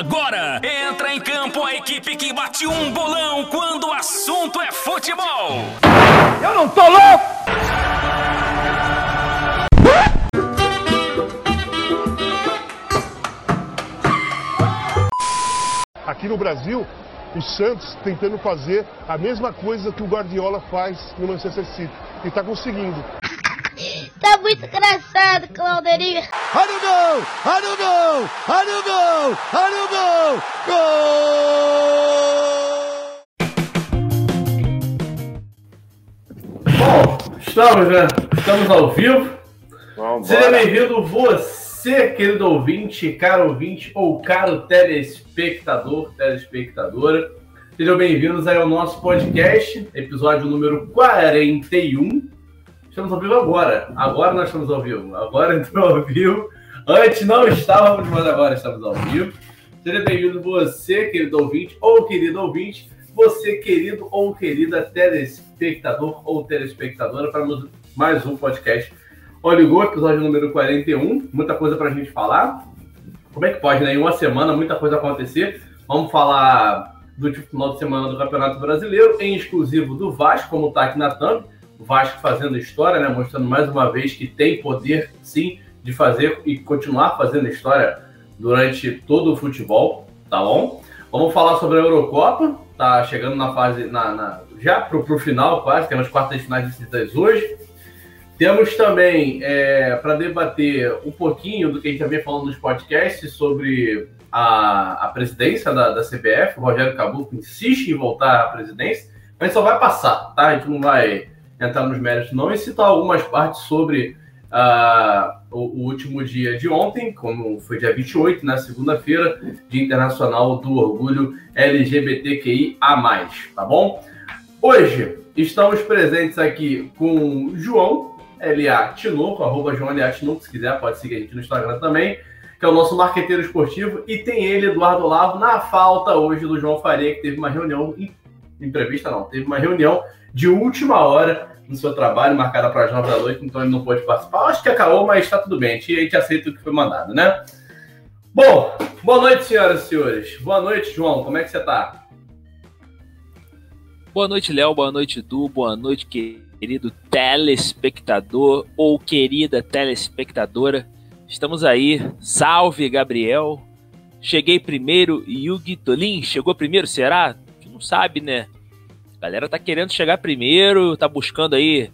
agora entra em campo a equipe que bate um bolão quando o assunto é futebol. Eu não tô louco! Aqui no Brasil, o Santos tentando fazer a mesma coisa que o Guardiola faz no Manchester City. E está conseguindo. Tá muito engraçado, Clauderinho. Olha o gol! Olha o gol! Olha o gol! Olha o gol! Gol! Bom, estamos, né? Estamos ao vivo. Vambora. Seja bem-vindo você, querido ouvinte, caro ouvinte ou caro telespectador, telespectadora. Sejam bem-vindos aí ao nosso podcast, episódio número 41. Estamos ao vivo agora. Agora nós estamos ao vivo. Agora entrou ao vivo. Antes não estávamos, mas agora estamos ao vivo. Seja bem-vindo você, querido ouvinte ou querido ouvinte. Você, querido ou querida telespectador ou telespectadora, para mais um podcast Oligou, episódio número 41. Muita coisa para a gente falar. Como é que pode, né? Em uma semana, muita coisa acontecer. Vamos falar do final de semana do Campeonato Brasileiro, em exclusivo do Vasco, como está aqui na thumb. Vasco fazendo história, né? Mostrando mais uma vez que tem poder, sim, de fazer e continuar fazendo história durante todo o futebol, tá bom? Vamos falar sobre a Eurocopa, tá chegando na fase, na, na já pro, pro final quase, temos quartas finais decididas hoje. Temos também é, para debater um pouquinho do que a gente já vem falando nos podcasts sobre a, a presidência da, da CBF. O Rogério Caboclo insiste em voltar à presidência, mas só vai passar, tá? A gente não vai entrar nos méritos, não, e citar algumas partes sobre ah, o, o, último dia de ontem, como foi dia 28, na né, segunda-feira, Dia Internacional do Orgulho LGBTQIA, tá bom? Hoje estamos presentes aqui com João L.A. Tinoco, arroba João L.A. Tinoco, se quiser pode seguir a gente no Instagram também, que é o nosso marqueteiro esportivo, e tem ele, Eduardo Lavo, na falta hoje do João Faria, que teve uma reunião, imprevista não, teve uma reunião de última hora no seu trabalho, marcada para as nove da noite, então ele não pôde participar. Acho que acabou, mas está tudo bem, a gente aceita o que foi mandado, né? Bom, boa noite, senhoras e senhores. Boa noite, João, como é que você está? Boa noite, Léo, boa noite, Du, boa noite, querido telespectador ou querida telespectadora. Estamos aí. Salve, Gabriel. Cheguei primeiro. Yugi Tolin chegou primeiro, será? A gente não sabe, né? A galera tá querendo chegar primeiro, tá buscando aí,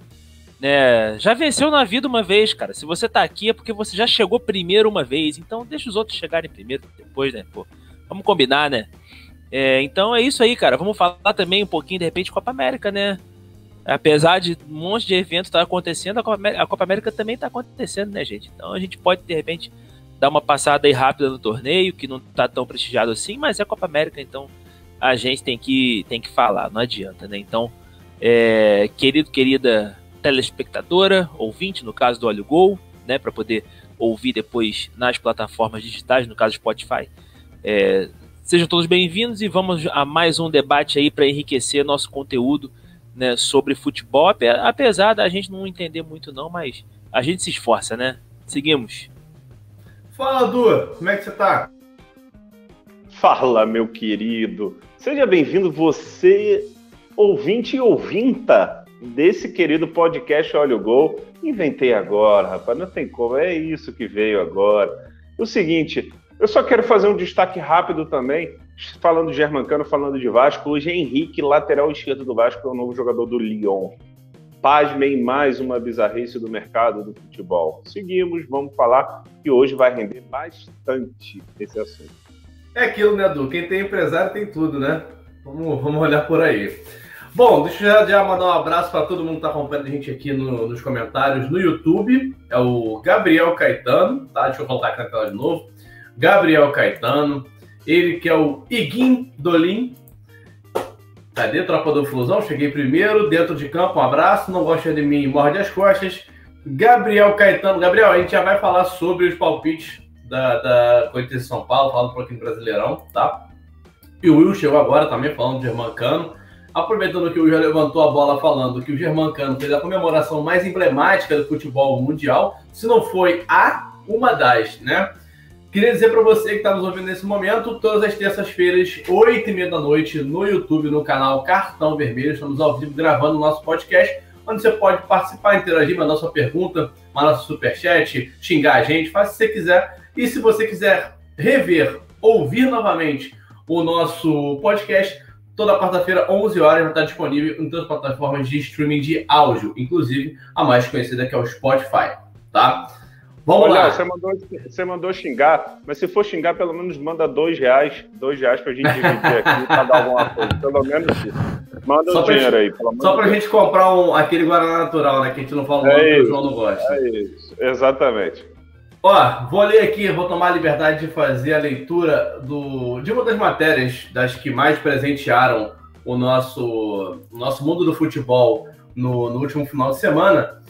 né? Já venceu na vida uma vez, cara. Se você tá aqui é porque você já chegou primeiro uma vez. Então deixa os outros chegarem primeiro depois, né? Pô, vamos combinar, né? É, então é isso aí, cara. Vamos falar também um pouquinho, de repente, Copa América, né? Apesar de um monte de eventos estar tá acontecendo, a Copa, América, a Copa América também está acontecendo, né, gente? Então a gente pode, de repente, dar uma passada aí rápida no torneio, que não está tão prestigiado assim, mas é a Copa América, então a gente tem que, tem que falar, não adianta, né? Então, é, querido, querida telespectadora, ouvinte, no caso do Olho Gol, né, para poder ouvir depois nas plataformas digitais, no caso Spotify. É, sejam todos bem-vindos e vamos a mais um debate aí para enriquecer nosso conteúdo né, sobre futebol, apesar da gente não entender muito não, mas a gente se esforça, né? Seguimos. Fala, Du, como é que você tá? Fala, meu querido. Seja bem-vindo você, ouvinte e ouvinta desse querido podcast Olha o Gol. Inventei agora, rapaz, não tem como, é isso que veio agora. O seguinte, eu só quero fazer um destaque rápido também, falando de Germancano, falando de Vasco. Hoje Henrique, lateral esquerdo do Vasco, é o novo jogador do Lyon. Pasmem mais uma bizarrice do mercado do futebol. Seguimos, vamos falar que hoje vai render bastante esse assunto. É aquilo, né, Edu? Quem tem empresário tem tudo, né? Vamos, vamos olhar por aí. Bom, deixa eu já, mandar um abraço para todo mundo que está acompanhando a gente aqui no, nos comentários no YouTube. É o Gabriel Caetano, tá? Deixa eu voltar aqui na tela de novo. Gabriel Caetano, ele que é o Iguim Dolim. Cadê tropa do Flusão? Cheguei primeiro, dentro de campo, um abraço. Não gosta de mim, morde as costas. Gabriel Caetano. Gabriel, a gente já vai falar sobre os palpites da, da Corinthians de São Paulo, falando um pouquinho do Brasileirão, tá? E o Will chegou agora também falando de Germancano. Aproveitando que o Will já levantou a bola falando que o Germancano fez a comemoração mais emblemática do futebol mundial, se não foi a, uma das, né? Queria dizer para você que está nos ouvindo nesse momento, todas as terças-feiras, 8 e meia da noite, no YouTube, no canal Cartão Vermelho, estamos ao vivo gravando o nosso podcast, onde você pode participar, interagir, mandar sua pergunta, mandar seu superchat, xingar a gente, faz o que você quiser. E se você quiser rever, ouvir novamente o nosso podcast, toda quarta-feira, 11 horas, vai estar disponível em todas as plataformas de streaming de áudio, inclusive a mais conhecida que é o Spotify, tá? Vamos Olha, lá. Você mandou, você mandou xingar, mas se for xingar, pelo menos manda dois reais, dois reais pra gente dividir aqui pra dar alguma coisa. Pelo menos isso. Manda só um dinheiro gente, aí, pelo Só pra gente comprar um, aquele Guaraná natural, né? Que a gente não fala o nome, é o João não gosta. É isso, exatamente. Ó, vou ler aqui, vou tomar a liberdade de fazer a leitura do, de uma das matérias das que mais presentearam o nosso, o nosso mundo do futebol no, no último final de semana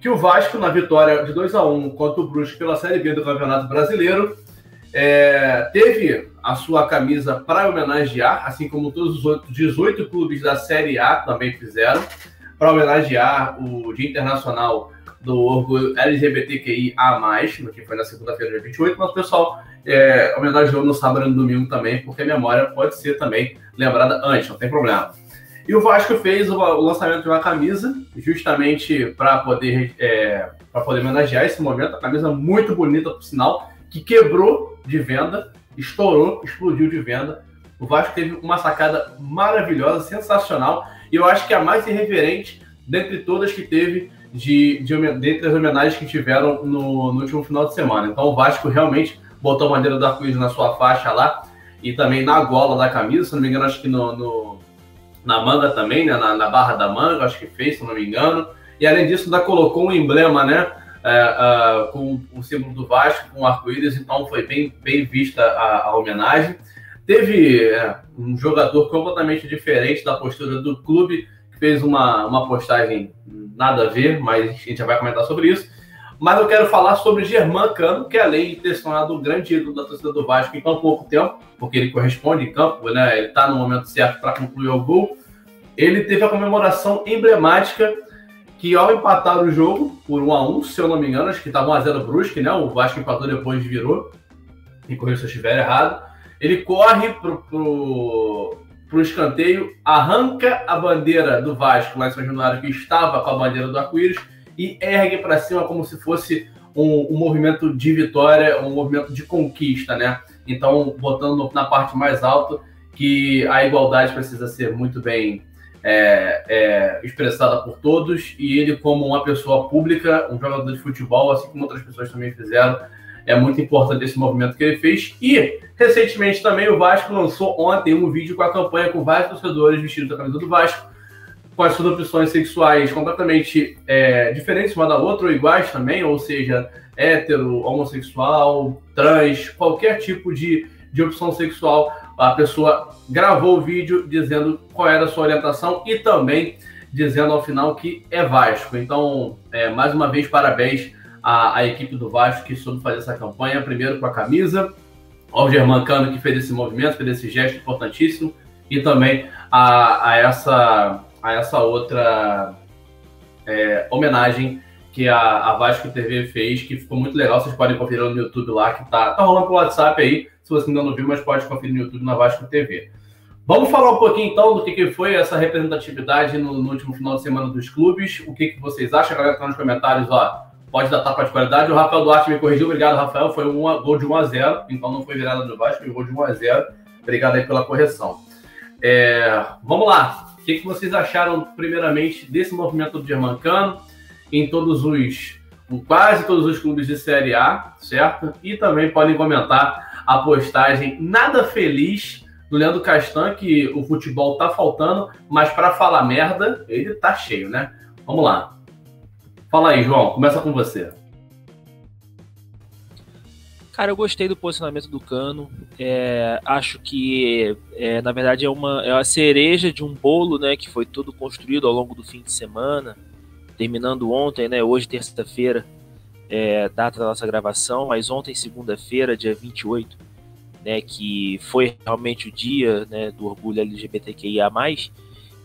que o Vasco, na vitória de 2 a 1 contra o Brusque pela Série B do Campeonato Brasileiro, é, teve a sua camisa para homenagear, assim como todos os outros 18 clubes da Série A também fizeram, para homenagear o Dia Internacional do Orgulho LGBTQIA+, que foi na segunda-feira, dia 28, mas o pessoal é, homenageou no sábado e no domingo também, porque a memória pode ser também lembrada antes, não tem problema. E o Vasco fez o, lançamento de uma camisa, justamente para poder, é, poder homenagear esse momento. A camisa muito bonita, por sinal, que quebrou de venda, estourou, explodiu de venda. O Vasco teve uma sacada maravilhosa, sensacional, e eu acho que a mais irreverente dentre todas que teve, de, de, dentre as homenagens que tiveram no, no último final de semana. Então o Vasco realmente botou a bandeira do arco-íris na sua faixa lá, e também na gola da camisa, se não me engano, acho que no, no na manga também, né? Na, na, barra da manga, acho que fez, se não me engano. E além disso, ainda colocou um emblema, né? É, uh, com o símbolo do Vasco, com arco-íris, então foi bem, bem vista a, a homenagem. Teve é, um jogador completamente diferente da postura do clube, que fez uma, uma postagem nada a ver, mas a gente já vai comentar sobre isso. Mas eu quero falar sobre Germán Cano, que além de ter se tornado o grande ídolo da torcida do Vasco em tão pouco tempo, porque ele corresponde em campo, né? Ele está no momento certo para concluir o gol. Ele teve a comemoração emblemática que ao empatar o jogo por 1 a 1 se eu não me engano, acho que estava 1x0 Brusque, né? O Vasco empatou depois virou. E correu se eu estiver errado. Ele corre pro, pro, pro escanteio, arranca a bandeira do Vasco lá em São que estava com a bandeira do arco-íris, e ergue para cima como se fosse um, um, movimento de vitória, um movimento de conquista, né? Então, botando na parte mais alta que a igualdade precisa ser muito bem é, é, expressada por todos e ele, como uma pessoa pública, um jogador de futebol, assim como outras pessoas também fizeram, é muito importante esse movimento que ele fez. E, recentemente também, o Vasco lançou ontem um vídeo com a campanha com vários torcedores vestidos da camisa do Vasco com as suas opções sexuais completamente é, diferentes uma da outra, ou iguais também, ou seja, hétero, homossexual, trans, qualquer tipo de, de opção sexual, a pessoa gravou o vídeo dizendo qual era a sua orientação e também dizendo ao final que é Vasco. Então, é, mais uma vez, parabéns à, à, equipe do Vasco que soube fazer essa campanha, primeiro com a camisa, ao Germancano que fez esse movimento, fez esse gesto importantíssimo, e também a, a essa a essa outra é, homenagem que a, a, Vasco TV fez, que ficou muito legal. Vocês podem conferir no YouTube lá, que tá, tá rolando pelo WhatsApp aí, se você ainda não viu, mas pode conferir no YouTube na Vasco TV. Vamos falar um pouquinho então do que, que foi essa representatividade no, no, último final de semana dos clubes. O que, que vocês acham? A galera tá nos comentários, ó. Pode dar tapa de qualidade. O Rafael Duarte me corrigiu. Obrigado, Rafael. Foi um gol de 1 a 0 então não foi virada do Vasco, foi gol de 1 a 0 Obrigado aí pela correção. É, vamos lá. O que, que vocês acharam, primeiramente, desse movimento do Germancano em todos os, quase todos os clubes de Série A, certo? E também podem comentar a postagem nada feliz do Leandro Castan, que o futebol tá faltando, mas para falar merda, ele tá cheio, né? Vamos lá. Fala aí, João, começa com você. Cara, eu gostei do posicionamento do Cano. É, acho que, é, na verdade, é uma, é uma cereja de um bolo né, que foi todo construído ao longo do fim de semana, terminando ontem, né, hoje, terça-feira, é, data da nossa gravação, mas ontem, segunda-feira, dia 28, né, que foi realmente o dia né, do orgulho LGBTQIA.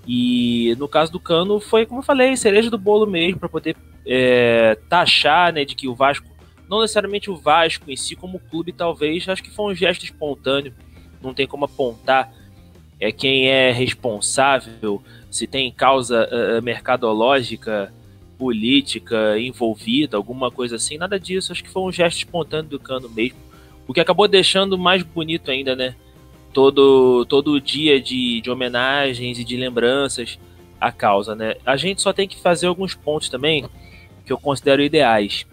E no caso do Cano, foi, como eu falei, cereja do bolo mesmo, para poder é, taxar né, de que o Vasco Não necessariamente o Vasco em si, como clube, talvez, acho que foi um gesto espontâneo. Não tem como apontar é, quem é responsável, se tem causa uh, mercadológica, política envolvida, alguma coisa assim, nada disso. Acho que foi um gesto espontâneo do Cano mesmo. O que acabou deixando mais bonito ainda, né? Todo, todo o dia de, de homenagens e de lembranças à causa, né? A gente só tem que fazer alguns pontos também que eu considero ideais.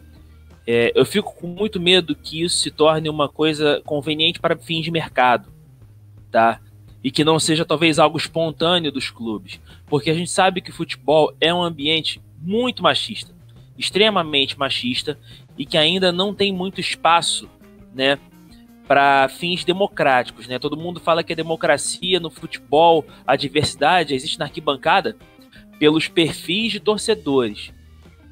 É, eu fico com muito medo que isso se torne uma coisa conveniente para fins de mercado, tá? E que não seja talvez algo espontâneo dos clubes, porque a gente sabe que o futebol é um ambiente muito machista, extremamente machista e que ainda não tem muito espaço, né, para fins democráticos, né? Todo mundo fala que a democracia no futebol, a diversidade existe na arquibancada pelos perfis de torcedores,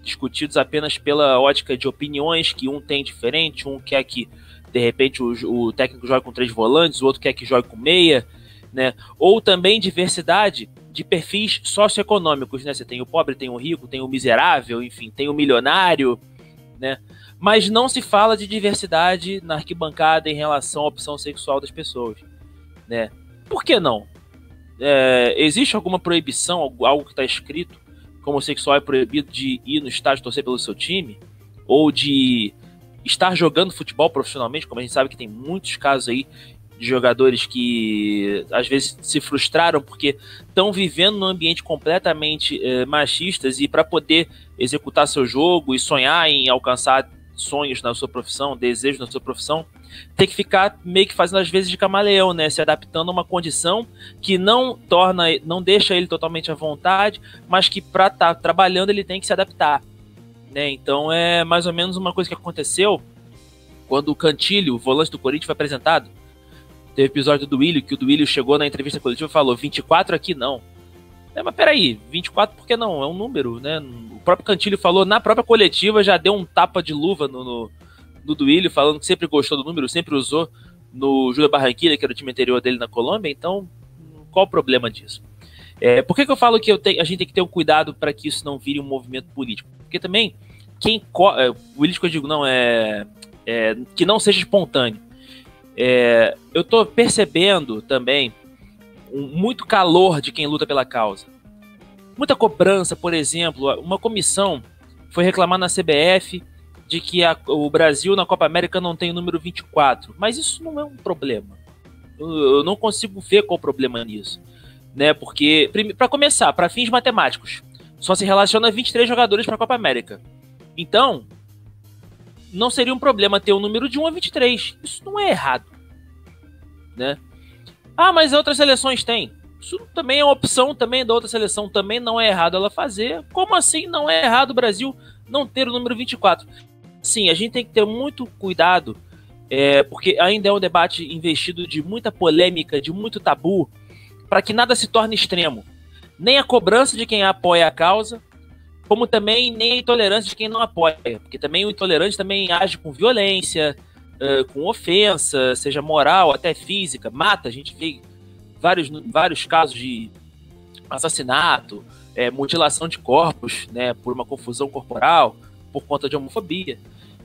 discutidos apenas pela ótica de opiniões que um tem diferente, um quer que de repente o, o técnico jogue com três volantes, o outro quer que jogue com meia, né? Ou também diversidade de perfis socioeconômicos, né? Você tem o pobre, tem o rico, tem o miserável, enfim, tem o milionário, né? Mas não se fala de diversidade na arquibancada em relação à opção sexual das pessoas, né? Por que não? É, existe alguma proibição, algo que está escrito como homossexual é proibido de ir no estádio torcer pelo seu time? Ou de estar jogando futebol profissionalmente, como a gente sabe que tem muitos casos aí de jogadores que às vezes se frustraram porque estão vivendo num ambiente completamente é, machistas e para poder executar seu jogo e sonhar em alcançar sonhos na sua profissão, desejos na sua profissão, tem que ficar meio que fazendo às vezes de camaleão, né, se adaptando a uma condição que não torna, não deixa ele totalmente à vontade, mas que para estar tá trabalhando ele tem que se adaptar, né? Então é mais ou menos uma coisa que aconteceu quando o Cantilho, o volante do Corinthians, foi apresentado Teve episódio do Willio, que o Willio chegou na entrevista coletiva e falou: 24 aqui não. É, mas peraí, 24 por que não? É um número, né? O próprio Cantilho falou na própria coletiva, já deu um tapa de luva no, no, no Duílio, falando que sempre gostou do número, sempre usou no Júlia Barranquilla, que era o time anterior dele na Colômbia, então qual o problema disso? É, por que, que eu falo que eu te, a gente tem que ter um cuidado para que isso não vire um movimento político? Porque também, quem. É, político eu digo, não, é, é. que não seja espontâneo. É, eu estou percebendo também um, muito calor de quem luta pela causa. Muita cobrança, por exemplo, uma comissão foi reclamar na CBF de que a, o Brasil na Copa América não tem o número 24, mas isso não é um problema. Eu, eu não consigo ver qual o problema nisso, né? Porque para começar, para fins matemáticos, só se relaciona 23 jogadores para a Copa América. Então, não seria um problema ter um número de 1 a 23. Isso não é errado. Né? Ah, mas outras seleções têm. Isso também é uma opção também da outra seleção. Também não é errado ela fazer. Como assim não é errado o Brasil não ter o número 24? Sim, a gente tem que ter muito cuidado, é, porque ainda é um debate investido de muita polêmica, de muito tabu, para que nada se torne extremo. Nem a cobrança de quem apoia a causa, como também nem a intolerância de quem não apoia, porque também o intolerante também age com violência, uh, com ofensa, seja moral, até física, mata. A gente vê vários, vários casos de assassinato, é, mutilação de corpos, né, por uma confusão corporal, por conta de homofobia.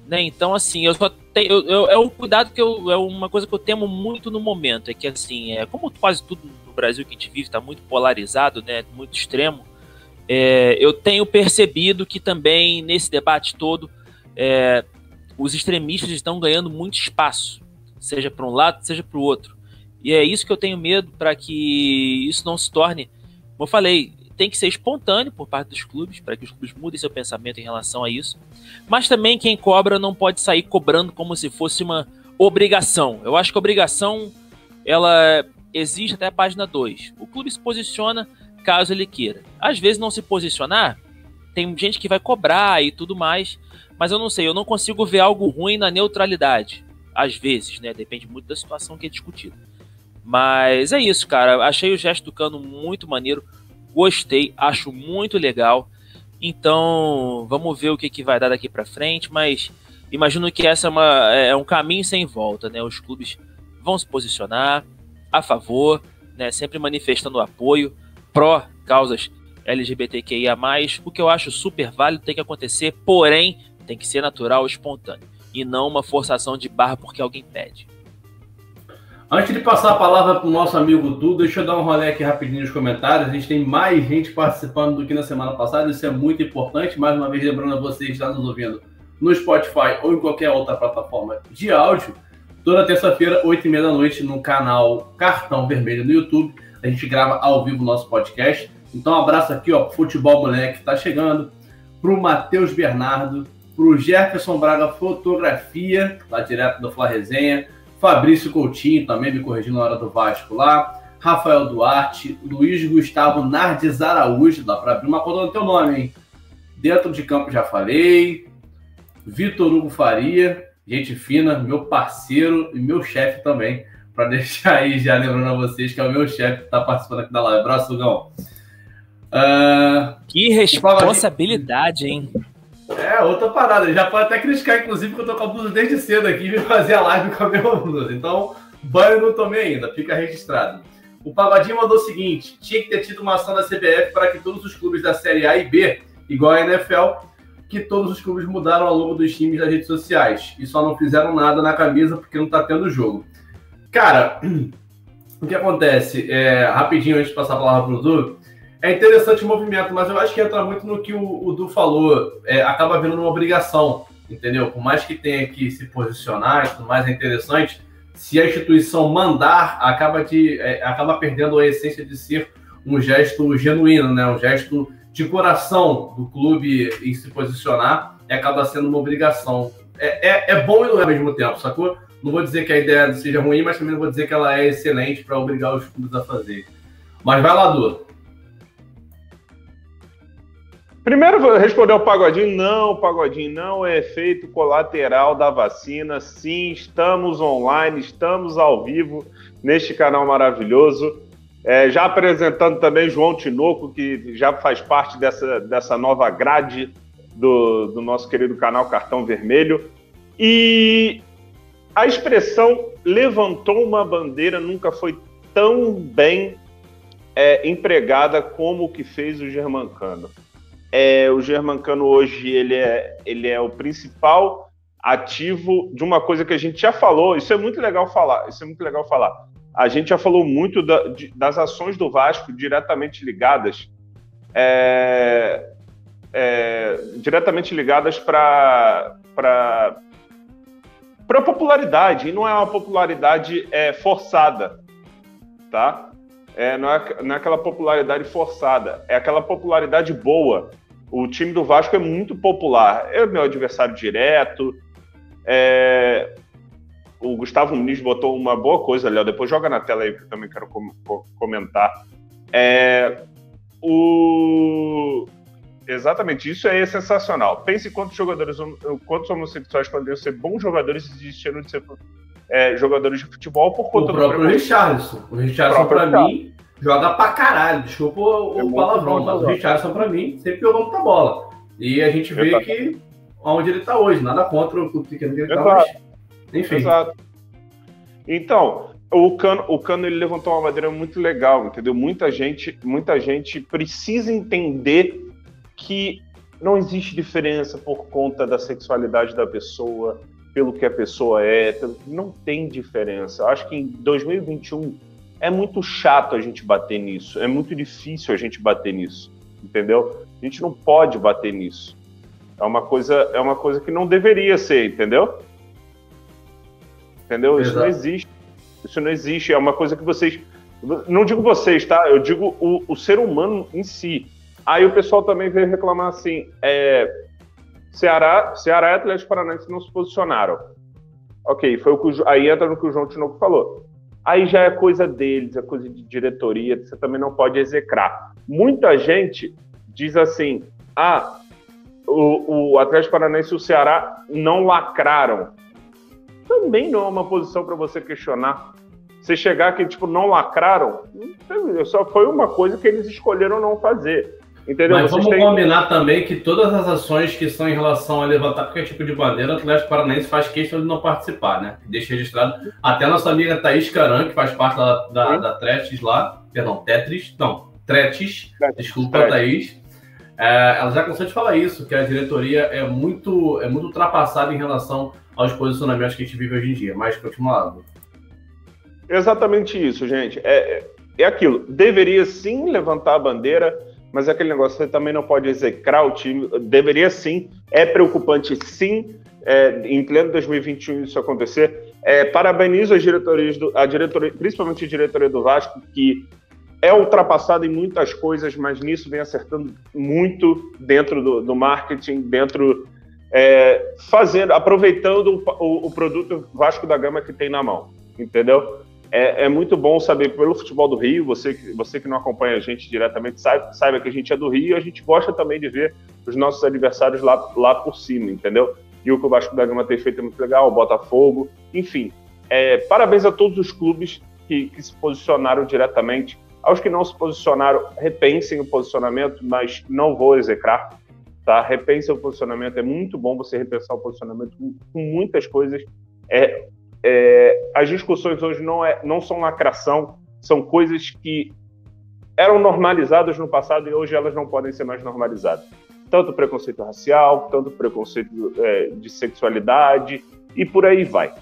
Né? Então, assim, eu só tenho. Eu, eu, é um cuidado que eu. É uma coisa que eu temo muito no momento. É que, assim, é, como quase tudo no Brasil que a gente vive está muito polarizado, né? Muito extremo é, eu tenho percebido que também nesse debate todo é, os extremistas estão ganhando muito espaço, seja para um lado, seja para o outro. E é isso que eu tenho medo para que isso não se torne, como eu falei, tem que ser espontâneo por parte dos clubes, para que os clubes mudem seu pensamento em relação a isso. Mas também quem cobra não pode sair cobrando como se fosse uma obrigação. Eu acho que obrigação ela existe até a página 2. O clube se posiciona caso ele queira. Às vezes não se posicionar, tem gente que vai cobrar e tudo mais, mas eu não sei, eu não consigo ver algo ruim na neutralidade. Às vezes, né? Depende muito da situação que é discutida. Mas é isso, cara. Achei o gesto do Cano muito maneiro. Gostei, acho muito legal. Então, vamos ver o que, que vai dar daqui para frente, mas imagino que essa é, uma, é um caminho sem volta, né? Os clubes vão se posicionar a favor, né? Sempre manifestando apoio pró causas LGBTQIA+, o que eu acho super válido tem que acontecer, porém tem que ser natural espontâneo. e não uma forçação de barra porque alguém pede. Antes de passar a palavra para o nosso amigo Du, deixa eu dar um rolê aqui rapidinho nos comentários. A gente tem mais gente participando do que na semana passada, isso é muito importante. Mais uma vez, lembrando a vocês que estão nos ouvindo no Spotify ou em qualquer outra plataforma de áudio. Toda terça-feira, 8h30 da noite, no canal Cartão Vermelho no YouTube. A gente grava ao vivo o nosso podcast. Então, um abraço aqui, ó, Futebol Moleque que tá chegando, pro Matheus Bernardo, pro Jefferson Braga Fotografia, lá direto do Fla Resenha Fabrício Coutinho também me corrigindo na hora do Vasco lá. Rafael Duarte, Luiz Gustavo Nardes Araújo, dá para abrir uma conta no teu nome, hein? Dentro de campo já falei. Vitor Hugo Faria, gente fina, meu parceiro e meu chefe também. Para deixar aí já lembrando a vocês que é o meu chefe que está participando aqui da live. Abraço, Lugão. Uh, que responsabilidade, hein? É, outra parada. Já pode até criticar, inclusive, que eu tô com a blusa desde cedo aqui e fazer a live com a mesma blusa. Então, banho não tomei ainda, fica registrado. O Pagodinho mandou o seguinte: tinha que ter tido uma ação da CBF para que todos os clubes da Série A e B, igual a NFL, que todos os clubes mudaram ao longo dos times das redes sociais e só não fizeram nada na camisa porque não tá tendo jogo. Cara, o que acontece? É, rapidinho antes de passar a palavra pro Dudu, é interessante o movimento, mas eu acho que entra muito no que o, o Du falou. É, acaba vendo uma obrigação, entendeu? Por mais que tenha que se posicionar e tudo mais, é interessante. Se a instituição mandar, acaba, de, é, acaba perdendo a essência de ser um gesto genuíno, né? Um gesto de coração do clube em se posicionar e acaba sendo uma obrigação. É, é, é bom e não é ao mesmo tempo, sacou? Não vou dizer que a ideia seja ruim, mas também não vou dizer que ela é excelente para obrigar os clubes a fazer. Mas vai lá, Du. Primeiro, responder ao Pagodinho, não, Pagodinho, não é efeito colateral da vacina. Sim, estamos online, estamos ao vivo neste canal maravilhoso. É, já apresentando também João Tinoco, que já faz parte dessa, dessa nova grade do, do nosso querido canal Cartão Vermelho. E a expressão levantou uma bandeira nunca foi tão bem é, empregada como o que fez o Germancano. É, o Germancano hoje ele é, ele é o principal ativo de uma coisa que a gente já falou. Isso é muito legal falar. Isso é muito legal falar. A gente já falou muito da, de, das ações do Vasco diretamente ligadas, é, é, diretamente ligadas para para popularidade e não é uma popularidade é, forçada, tá? É, não, é, não é aquela popularidade forçada, é aquela popularidade boa o time do Vasco é muito popular. É o meu adversário direto. É... O Gustavo Muniz botou uma boa coisa, Léo. Depois joga na tela aí que eu também quero com comentar. É... O... Exatamente, isso é sensacional. Pense quantos jogadores, quantos homossexuais poderiam ser bons jogadores e desistiram de ser é, jogadores de futebol por conta o do próprio Richardson. O Richardson, para mim, joga pra caralho. Desculpa o, o é palavrão, mas o Richardson, pra mim, sempre jogou muita bola. E a gente vê Exato. que onde ele tá hoje, nada contra o pequeno que ele tá hoje. Enfim. Exato. Então, o Cano, o Cano ele levantou uma madeira muito legal, entendeu? Muita gente, muita gente precisa entender que não existe diferença por conta da sexualidade da pessoa, pelo que a pessoa é, pelo... não tem diferença. Acho que em 2021 é muito chato a gente bater nisso, é muito difícil a gente bater nisso, entendeu? A gente não pode bater nisso. É uma coisa, é uma coisa que não deveria ser, entendeu? Entendeu? Exato. Isso não existe. Isso não existe. É uma coisa que vocês. Não digo vocês, tá? Eu digo o, o ser humano em si. Aí o pessoal também veio reclamar assim: é, Ceará, Ceará e Atlético Paranaense não se posicionaram. Ok, foi o que aí entra no que o João Tinoco falou aí já é coisa deles, é coisa de diretoria, você também não pode execrar. Muita gente diz assim: ah, o, o Atlético Paranaense e o Ceará não lacraram. Também não é uma posição para você questionar. Você chegar que tipo não lacraram, só foi uma coisa que eles escolheram não fazer. Entendeu? Mas Vocês vamos têm... combinar também que todas as ações que são em relação a levantar qualquer tipo de bandeira, o Atlético Paranaense faz questão de não participar, né? Deixa registrado. Até a nossa amiga Thaís Caran, que faz parte da, da, da Tretis lá, perdão, Tetris, não, Tretis, desculpa, Tretis. Thaís. É, ela já cansou de falar isso, que a diretoria é muito, é muito ultrapassada em relação aos posicionamentos que a gente vive hoje em dia. Mas continuando. Exatamente isso, gente. É, é aquilo. Deveria sim levantar a bandeira, mas é aquele negócio, você também não pode execrar o time. Deveria sim. É preocupante sim, é, em pleno 2021 isso acontecer. É, parabenizo as diretorias, do, a diretoria, principalmente a diretoria do Vasco, que é ultrapassada em muitas coisas, mas nisso vem acertando muito dentro do, do marketing, dentro é, fazendo, aproveitando o, o, produto Vasco da Gama que tem na mão, entendeu? É, é, muito bom saber pelo futebol do Rio, você, você que não acompanha a gente diretamente, saiba, saiba que a gente é do Rio e a gente gosta também de ver os nossos adversários lá, lá por cima, entendeu? E o que o Vasco da Gama tem feito é muito legal, o Botafogo, enfim. É, parabéns a todos os clubes que, que se posicionaram diretamente aos que não se posicionaram, repensem o posicionamento, mas não vou execrar, tá? Repensem o posicionamento, é muito bom você repensar o posicionamento com, muitas coisas. É, é, as discussões hoje não, é, não são lacração, são coisas que eram normalizadas no passado e hoje elas não podem ser mais normalizadas. Tanto preconceito racial, tanto preconceito é, de sexualidade e por aí vai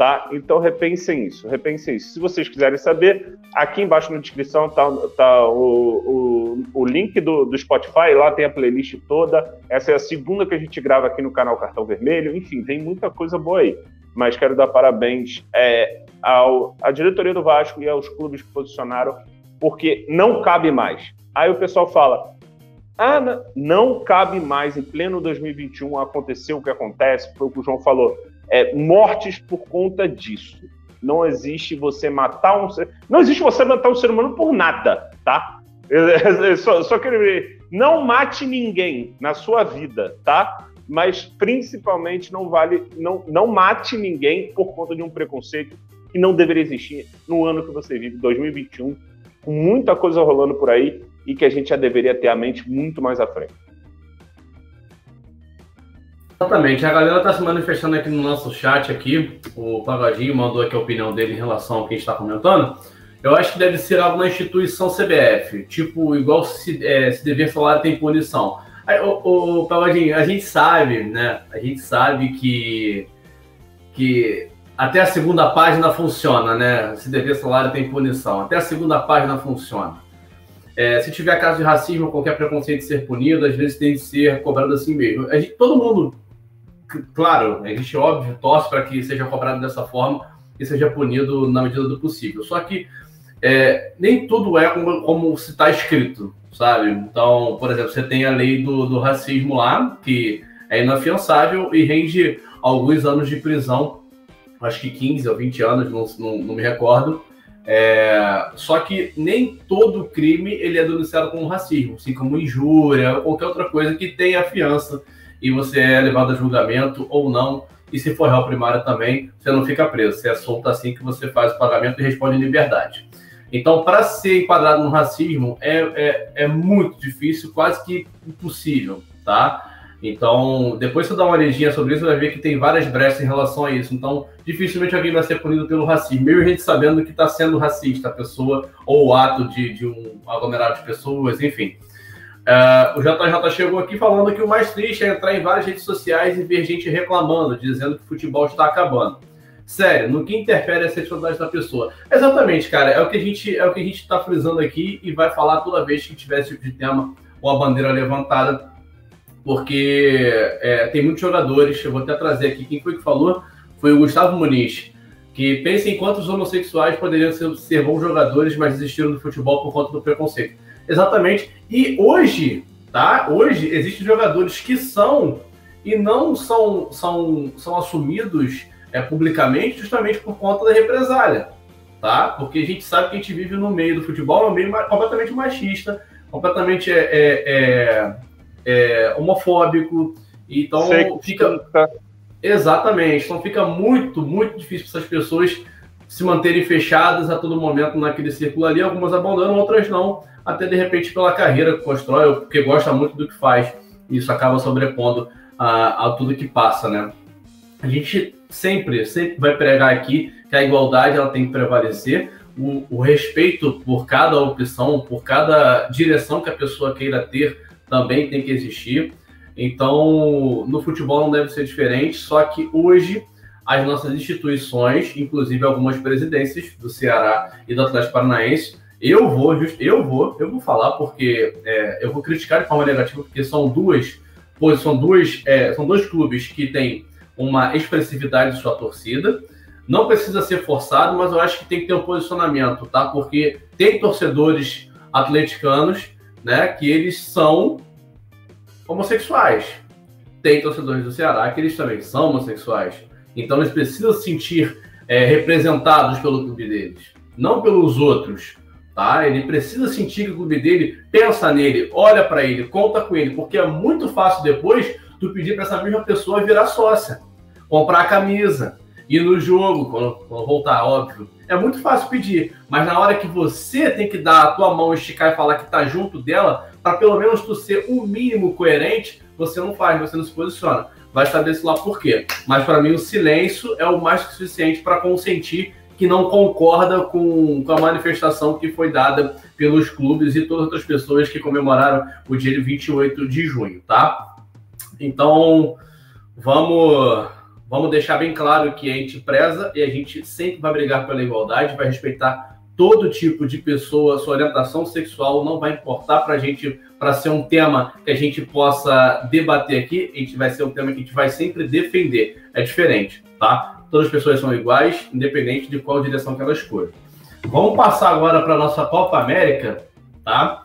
tá? Então repensem isso, repensem isso. Se vocês quiserem saber, aqui embaixo na descrição tá, tá o, o, o link do, do Spotify, lá tem a playlist toda. Essa é a segunda que a gente grava aqui no canal Cartão Vermelho. Enfim, tem muita coisa boa aí. Mas quero dar parabéns é, ao, à diretoria do Vasco e aos clubes que posicionaram, porque não cabe mais. Aí o pessoal fala, ah, não cabe mais em pleno 2021 acontecer o que acontece, foi o que o João falou é, mortes por conta disso. Não existe você matar um ser... Não existe você matar um ser humano por nada, tá? Eu, só, só quero ver. Não mate ninguém na sua vida, tá? Mas principalmente não vale. Não, não mate ninguém por conta de um preconceito que não deveria existir no ano que você vive, 2021, com muita coisa rolando por aí e que a gente já deveria ter a mente muito mais à frente. Exatamente, a galera está se manifestando aqui no nosso chat aqui. O Pagodinho mandou aqui a opinião dele em relação ao que a gente está comentando. Eu acho que deve ser algo na instituição CBF, tipo, igual se, é, se dever falar tem punição. O, o a gente sabe, né? A gente sabe que, que até a segunda página funciona, né? Se dever salário tem punição. Até a segunda página funciona. É, se tiver caso de racismo, qualquer preconceito ser punido, às vezes tem de ser cobrado assim mesmo. Gente, todo mundo claro, a gente, óbvio, torce para que seja cobrado dessa forma e seja punido na medida do possível. Só que é, nem tudo é como, como se está escrito, sabe? Então, por exemplo, você tem a lei do, do racismo lá, que é inafiançável e rende alguns anos de prisão, acho que 15 ou 20 anos, não, não, não me recordo. É, só que nem todo crime ele é denunciado como racismo, assim como injúria ou qualquer outra coisa que tenha fiança e você é levado a julgamento ou não. E se for réu primário também, você não fica preso. Você é solto assim que você faz o pagamento e responde em liberdade. Então, para ser enquadrado no racismo, é, é, é, muito difícil, quase que impossível, tá? Então, depois você dá uma olhadinha sobre isso, vai ver que tem várias brechas em relação a isso. Então, dificilmente alguém vai ser punido pelo racismo, mesmo a gente sabendo que está sendo racista a pessoa, ou o ato de, de um aglomerado de pessoas, enfim. Uh, o JJ chegou aqui falando que o mais triste é entrar em várias redes sociais e ver gente reclamando, dizendo que o futebol está acabando. Sério, no que interfere a sexualidade da pessoa. Exatamente, cara, é o que a gente é o que a gente está frisando aqui e vai falar toda vez que tiver esse tipo de tema ou a bandeira levantada, porque é, tem muitos jogadores. Eu vou até trazer aqui quem foi que falou, foi o Gustavo Muniz, que pensa em quantos homossexuais poderiam ser, ser bons jogadores, mas desistiram do futebol por conta do preconceito. Exatamente. E hoje, tá? Hoje existem jogadores que são e não são, são, são assumidos é, publicamente justamente por conta da represália, tá? Porque a gente sabe que a gente vive no meio do futebol, no meio completamente machista, completamente é, é, é, é homofóbico, então fica exatamente, então fica muito, muito difícil para essas pessoas se manterem fechadas a todo momento naquele círculo ali. Algumas abandonam, outras não até de repente pela carreira que constrói, ou porque gosta muito do que faz. E isso acaba sobrepondo a, a tudo que passa, né? A gente sempre, sempre vai pregar aqui que a igualdade ela tem que prevalecer, o, o, respeito por cada opção, por cada direção que a pessoa queira ter, também tem que existir. Então, no futebol não deve ser diferente, só que hoje as nossas instituições, inclusive algumas presidências do Ceará e do Atlético Paranaense. Eu vou, eu vou, eu vou falar porque é, eu vou criticar de forma negativa porque são duas, são duas, é, são dois clubes que têm uma expressividade de sua torcida. Não precisa ser forçado, mas eu acho que tem que ter um posicionamento, tá? Porque tem torcedores atleticanos, né, que eles são homossexuais. Tem torcedores do Ceará que eles também são homossexuais. Então eles precisam se sentir é, representados pelo clube deles, não pelos outros. Tá? Ele precisa sentir que o clube dele pensa nele, olha para ele, conta com ele, porque é muito fácil depois tu pedir para essa mesma pessoa virar sócia, comprar a camisa, ir no jogo, quando, quando, voltar, óbvio. É muito fácil pedir, mas na hora que você tem que dar a tua mão, esticar e falar que tá junto dela, para pelo menos tu ser o mínimo coerente, você não faz, você não se posiciona. Vai saber se lá por quê. Mas para mim o silêncio é o mais que suficiente para consentir que não concorda com, com a manifestação que foi dada pelos clubes e todas as pessoas que comemoraram o dia 28 de junho, tá? Então, vamos vamos deixar bem claro que a gente preza e a gente sempre vai brigar pela igualdade, vai respeitar todo tipo de pessoa, sua orientação sexual não vai importar para a gente, para ser um tema que a gente possa debater aqui, a gente vai ser um tema que a gente vai sempre defender. É diferente, tá? Todas as pessoas são iguais, independente de qual direção que elas escolhem. Vamos passar agora para nossa Copa América, tá?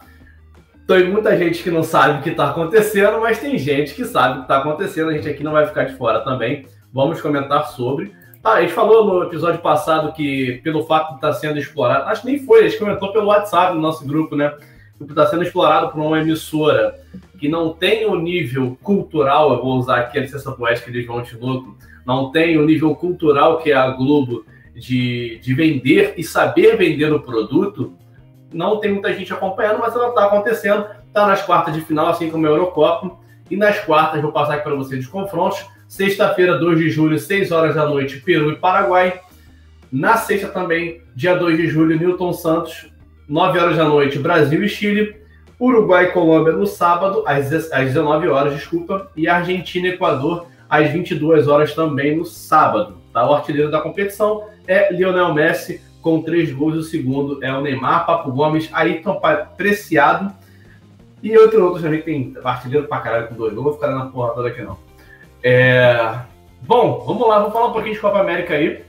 Tem muita gente que não sabe o que está acontecendo, mas tem gente que sabe o que está acontecendo. A gente aqui não vai ficar de fora também. Vamos comentar sobre. Ah, a gente falou no episódio passado que, pelo fato de estar sendo explorado, acho que nem foi, a gente comentou pelo WhatsApp no nosso grupo, né? Que está sendo explorado por uma emissora que não tem o nível cultural, eu vou usar aqui a licença poética de João Tinoco, não tem o nível cultural que é a Globo de, de vender e saber vender o produto, não tem muita gente acompanhando, mas ela está acontecendo, está nas quartas de final, assim como a Eurocopa, e nas quartas, vou passar aqui para vocês os confrontos, Sexta-feira, 2 de julho, 6 horas da noite, Peru e Paraguai. Na sexta também, dia 2 de julho, Newton Santos, 9 horas da noite, Brasil e Chile. Uruguai e Colômbia no sábado, às 19 horas, desculpa. E Argentina e Equador, às 22 horas também no sábado. Tá? O artilheiro da competição é Lionel Messi, com três gols. O segundo é o Neymar, Papo Gomes, Ayrton Preciado. E outro outro também tem artilheiro pra caralho com dois. Não vou ficar na porra toda aqui não. É... Bom, vamos lá, vamos falar um pouquinho de Copa América aí.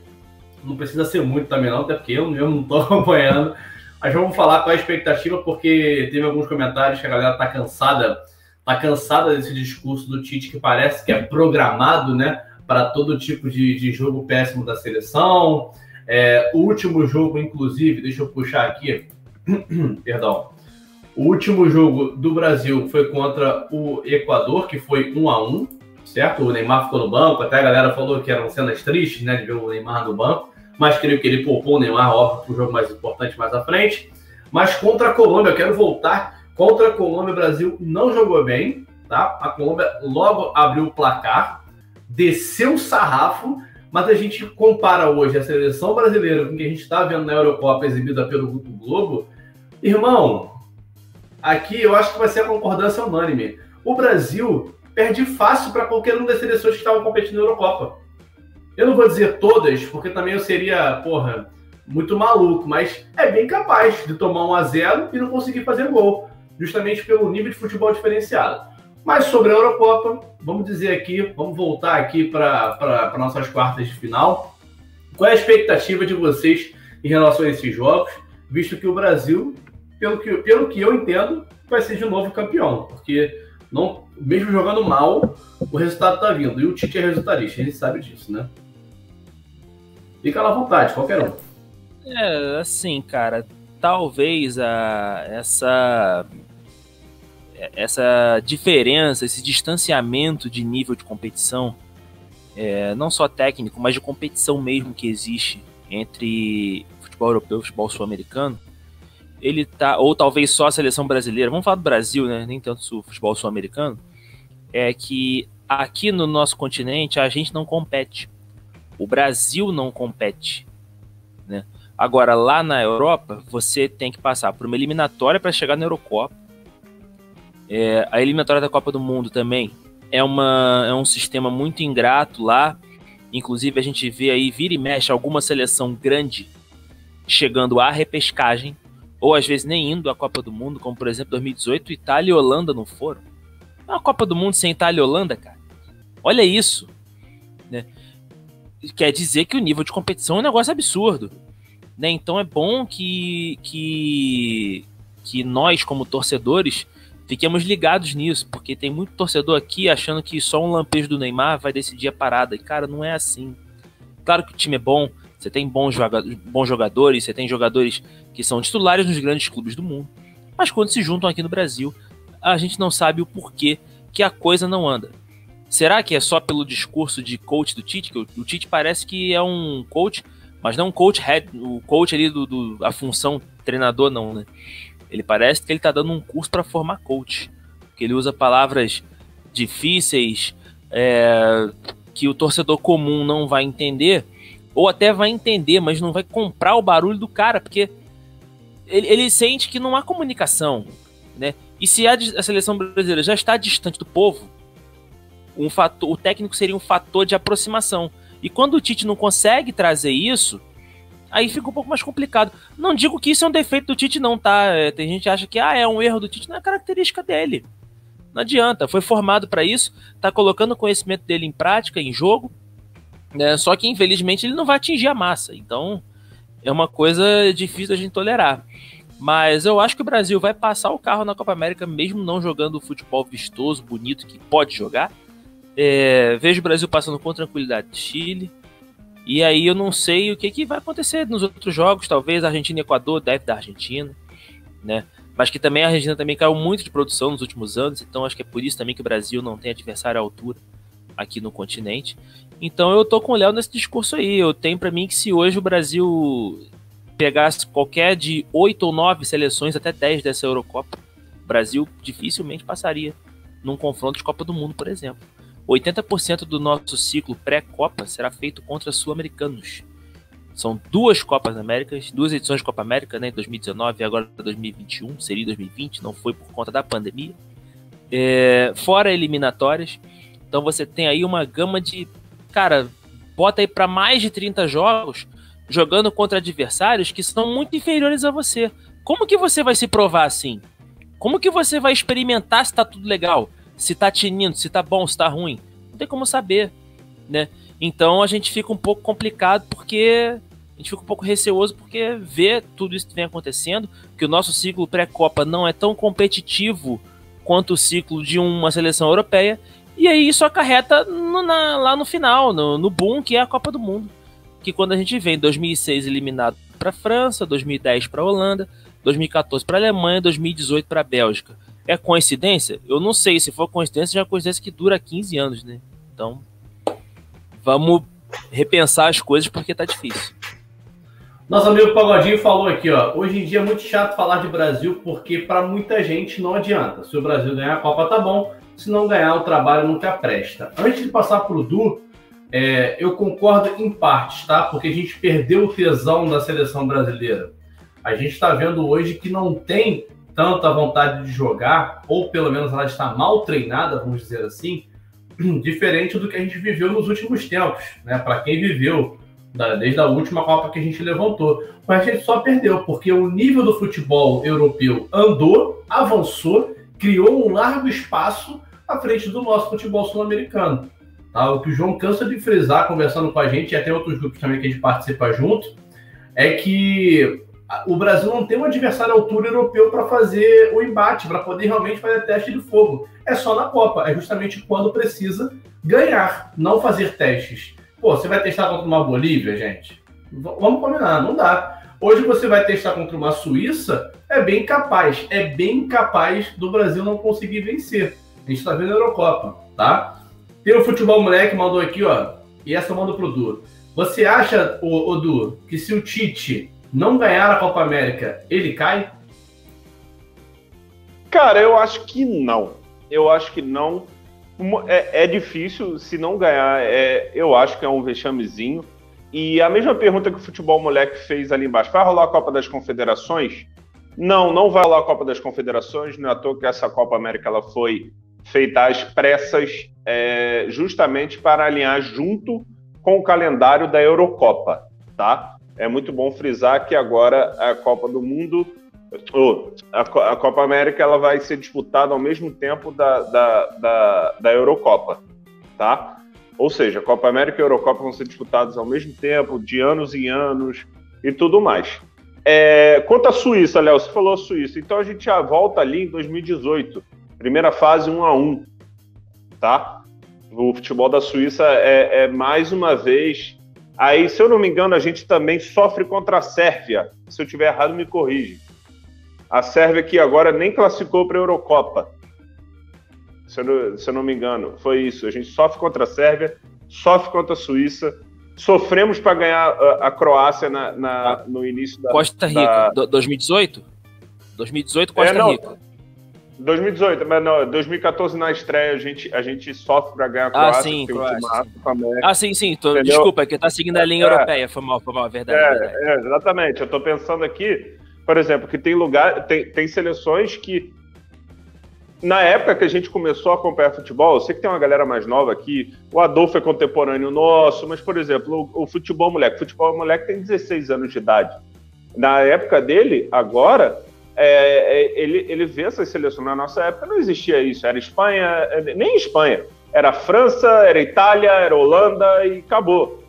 Não precisa ser muito também, não, até porque eu, eu não estou acompanhando. Mas vamos falar qual é a expectativa, porque teve alguns comentários que a galera tá cansada, tá cansada desse discurso do Tite que parece que é programado, né, para todo tipo de, de jogo péssimo da seleção. É, o último jogo, inclusive, deixa eu puxar aqui, perdão. O último jogo do Brasil foi contra o Equador, que foi 1 a 1 certo? O Neymar ficou no banco, até a galera falou que eram cenas tristes, né, de ver o Neymar no banco, mas creio que ele poupou o Neymar, óbvio, para o jogo mais importante mais à frente. Mas contra a Colômbia, eu quero voltar. Contra a Colômbia, o Brasil não jogou bem, tá? A Colômbia logo abriu o placar, desceu o sarrafo, mas a gente compara hoje a seleção brasileira com o que a gente está vendo na Eurocopa exibida pelo Grupo Globo. Irmão, aqui eu acho que vai ser a concordância unânime. O Brasil perde fácil para qualquer uma das seleções que estavam competindo na Eurocopa. Eu não vou dizer todas, porque também eu seria, porra, muito maluco, mas é bem capaz de tomar um a 0 e não conseguir fazer gol, justamente pelo nível de futebol diferenciado. Mas sobre a Eurocopa, vamos dizer aqui, vamos voltar aqui para nossas quartas de final. Qual é a expectativa de vocês em relação a esses jogos, visto que o Brasil, pelo que, pelo que eu entendo, vai ser de novo campeão, porque não, mesmo jogando mal, o resultado tá vindo. E o Tite é resultadista, a gente sabe disso, né? Fica lá à vontade, qualquer um. É, assim, cara, talvez a, essa essa diferença, esse distanciamento de nível de competição, é, não só técnico, mas de competição mesmo que existe entre futebol europeu e futebol sul-americano, ele tá, ou talvez só a seleção brasileira, vamos falar do Brasil, né? Nem tanto o futebol sul-americano, é que aqui no nosso continente a gente não compete. O Brasil não compete, né? Agora lá na Europa você tem que passar por uma eliminatória para chegar na Eurocopa. É, a eliminatória da Copa do Mundo também é, uma, é um sistema muito ingrato lá, Inclusive, a gente vê aí, vira e mexe, alguma seleção grande chegando à repescagem, ou às vezes nem indo à Copa do Mundo, como por exemplo 2018, Itália e Holanda não foram. É uma Copa do Mundo sem Itália e Holanda, cara. Olha isso. Né? Quer dizer que o nível de competição é um negócio absurdo. Né? Então é bom que, que, que nós, como torcedores, fiquemos ligados nisso, porque tem muito torcedor aqui achando que só um lampejo do Neymar vai decidir a parada. E, cara, não é assim. Claro que o time é bom, você tem bons, bons jogadores, você tem jogadores que são titulares nos grandes clubes do mundo. Mas quando se juntam aqui no Brasil, a gente não sabe o porquê que a coisa não anda. Será que é só pelo discurso de coach do Tite? Que o, Tite parece que é um coach, mas não um coach head, o coach ali do, do a função treinador não, né? Ele parece que ele tá dando um curso para formar coach, que ele usa palavras difíceis é, que o torcedor comum não vai entender, ou até vai entender, mas não vai comprar o barulho do cara, porque ele, ele sente que não há comunicação, né? E se a, a seleção brasileira já está distante do povo, um fator, o técnico seria um fator de aproximação. E quando o Tite não consegue trazer isso, aí fica um pouco mais complicado. Não digo que isso é um defeito do Tite, não, tá? É, tem gente que acha que ah, é um erro do Tite, não é característica dele. Não adianta, foi formado para isso, tá colocando o conhecimento dele em prática, em jogo, né? Só que infelizmente ele não vai atingir a massa. Então é uma coisa difícil da gente tolerar. Mas eu acho que o Brasil vai passar o carro na Copa América, mesmo não jogando o futebol vistoso, bonito que pode jogar. É, vejo o Brasil passando com tranquilidade de Chile. E aí eu não sei o que, que vai acontecer nos outros jogos. Talvez Argentina e Equador deve da Argentina, né? Mas que também a Argentina também caiu muito de produção nos últimos anos. Então acho que é por isso também que o Brasil não tem adversário à altura aqui no continente. Então eu tô com o Léo nesse discurso aí. Eu tenho para mim que se hoje o Brasil pegasse qualquer de oito ou nove seleções, até 10 dessa Eurocopa, o Brasil dificilmente passaria num confronto de Copa do Mundo, por exemplo. 80% do nosso ciclo pré-Copa será feito contra sul-americanos. São duas Copas Américas, duas edições de Copa América, né, 2019 e agora 2021, seria 2020, não foi por conta da pandemia. É, fora eliminatórias, então você tem aí uma gama de, cara, bota aí para mais de 30 jogos jogando contra adversários que são muito inferiores a você. Como que você vai se provar assim? Como que você vai experimentar se tá tudo legal? se tá tinindo, se tá bom, se tá ruim. Não tem como saber, né? Então a gente fica um pouco complicado porque a gente fica um pouco receoso porque vê tudo isso que vem acontecendo, que o nosso ciclo pré-copa não é tão competitivo quanto o ciclo de uma seleção europeia, e aí isso acarreta no, na, lá no final, no, no boom que é a Copa do Mundo, que quando a gente vem 2006 eliminado para França, 2010 para Holanda, 2014 para Alemanha, 2018 para Bélgica. É coincidência? Eu não sei. Se for coincidência, já é coincidência que dura 15 anos, né? Então, vamos repensar as coisas porque tá difícil. Nosso amigo Pagodinho falou aqui, ó. Hoje em dia é muito chato falar de Brasil porque para muita gente não adianta. Se o Brasil ganhar a Copa, tá bom. Se não ganhar, o trabalho nunca presta. Antes de passar pro Du, é, eu concordo em partes, tá? Porque a gente perdeu o tesão da seleção brasileira. A gente está vendo hoje que não tem tanto a vontade de jogar, ou pelo menos ela está mal treinada, vamos dizer assim, diferente do que a gente viveu nos últimos tempos, né? Para quem viveu desde a última Copa que a gente levantou. Mas a gente só perdeu, porque o nível do futebol europeu andou, avançou, criou um largo espaço à frente do nosso futebol sul-americano. Tá? O que o João cansa de frisar, conversando com a gente, e até outros grupos também que a gente participa junto, é que o Brasil não tem um adversário à altura europeu para fazer o embate, para poder realmente fazer teste de fogo. É só na Copa, é justamente quando precisa ganhar, não fazer testes. Pô, você vai testar contra uma Bolívia, gente? Vamos combinar, não dá. Hoje você vai testar contra uma Suíça, é bem capaz, é bem capaz do Brasil não conseguir vencer. A gente está vendo a Eurocopa, tá? Tem o Futebol Moleque, mandou aqui, ó, e essa eu mando pro Du. Você acha, o, o Du, que se o Tite não ganhar a Copa América, ele cai? Cara, eu acho que não. Eu acho que não. É, é difícil, se não ganhar, é, eu acho que é um vexamezinho. E a mesma pergunta que o Futebol Moleque fez ali embaixo: vai rolar a Copa das Confederações? Não, não vai rolar a Copa das Confederações. Não é à toa que essa Copa América ela foi feita às pressas, é, justamente para alinhar junto com o calendário da Eurocopa, tá? É muito bom frisar que agora a Copa do Mundo, ou a, a Copa América, ela vai ser disputada ao mesmo tempo da, da, da, da Eurocopa, tá? Ou seja, Copa América e Eurocopa vão ser disputados ao mesmo tempo, de anos em anos e tudo mais. É, quanto à Suíça, Léo, você falou Suíça, então a gente já volta ali em 2018, primeira fase 1 a 1 tá? O futebol da Suíça é, é mais uma vez. Aí, se eu não me engano, a gente também sofre contra a Sérvia. Se eu tiver errado, me corrige. A Sérvia que agora nem classificou para a Eurocopa. Se eu, não, se eu não me engano, foi isso. A gente sofre contra a Sérvia, sofre contra a Suíça, sofremos para ganhar a, a Croácia na, na, no início da. Costa Rica, da... 2018? 2018, Costa é, Rica. 2018, mas não, 2014 na estreia a gente, a gente sofre para ganhar a Croácia. Ah, sim, Croácia. ah, sim, sim. Tô, desculpa, é que tá seguindo a linha é, europeia. Foi mal, foi mal, é verdade. É, verdade. é, exatamente. Eu tô pensando aqui, por exemplo, que tem lugar, tem, tem seleções que na época que a gente começou a acompanhar futebol, eu sei que tem uma galera mais nova aqui, o Adolfo é contemporâneo nosso, mas, por exemplo, o, o futebol moleque, o futebol moleque tem 16 anos de idade. Na época dele, agora, é, é, ele, ele vê essas seleções. Na nossa época não existia isso. Era Espanha, é, nem Espanha. Era França, era Itália, era Holanda e acabou.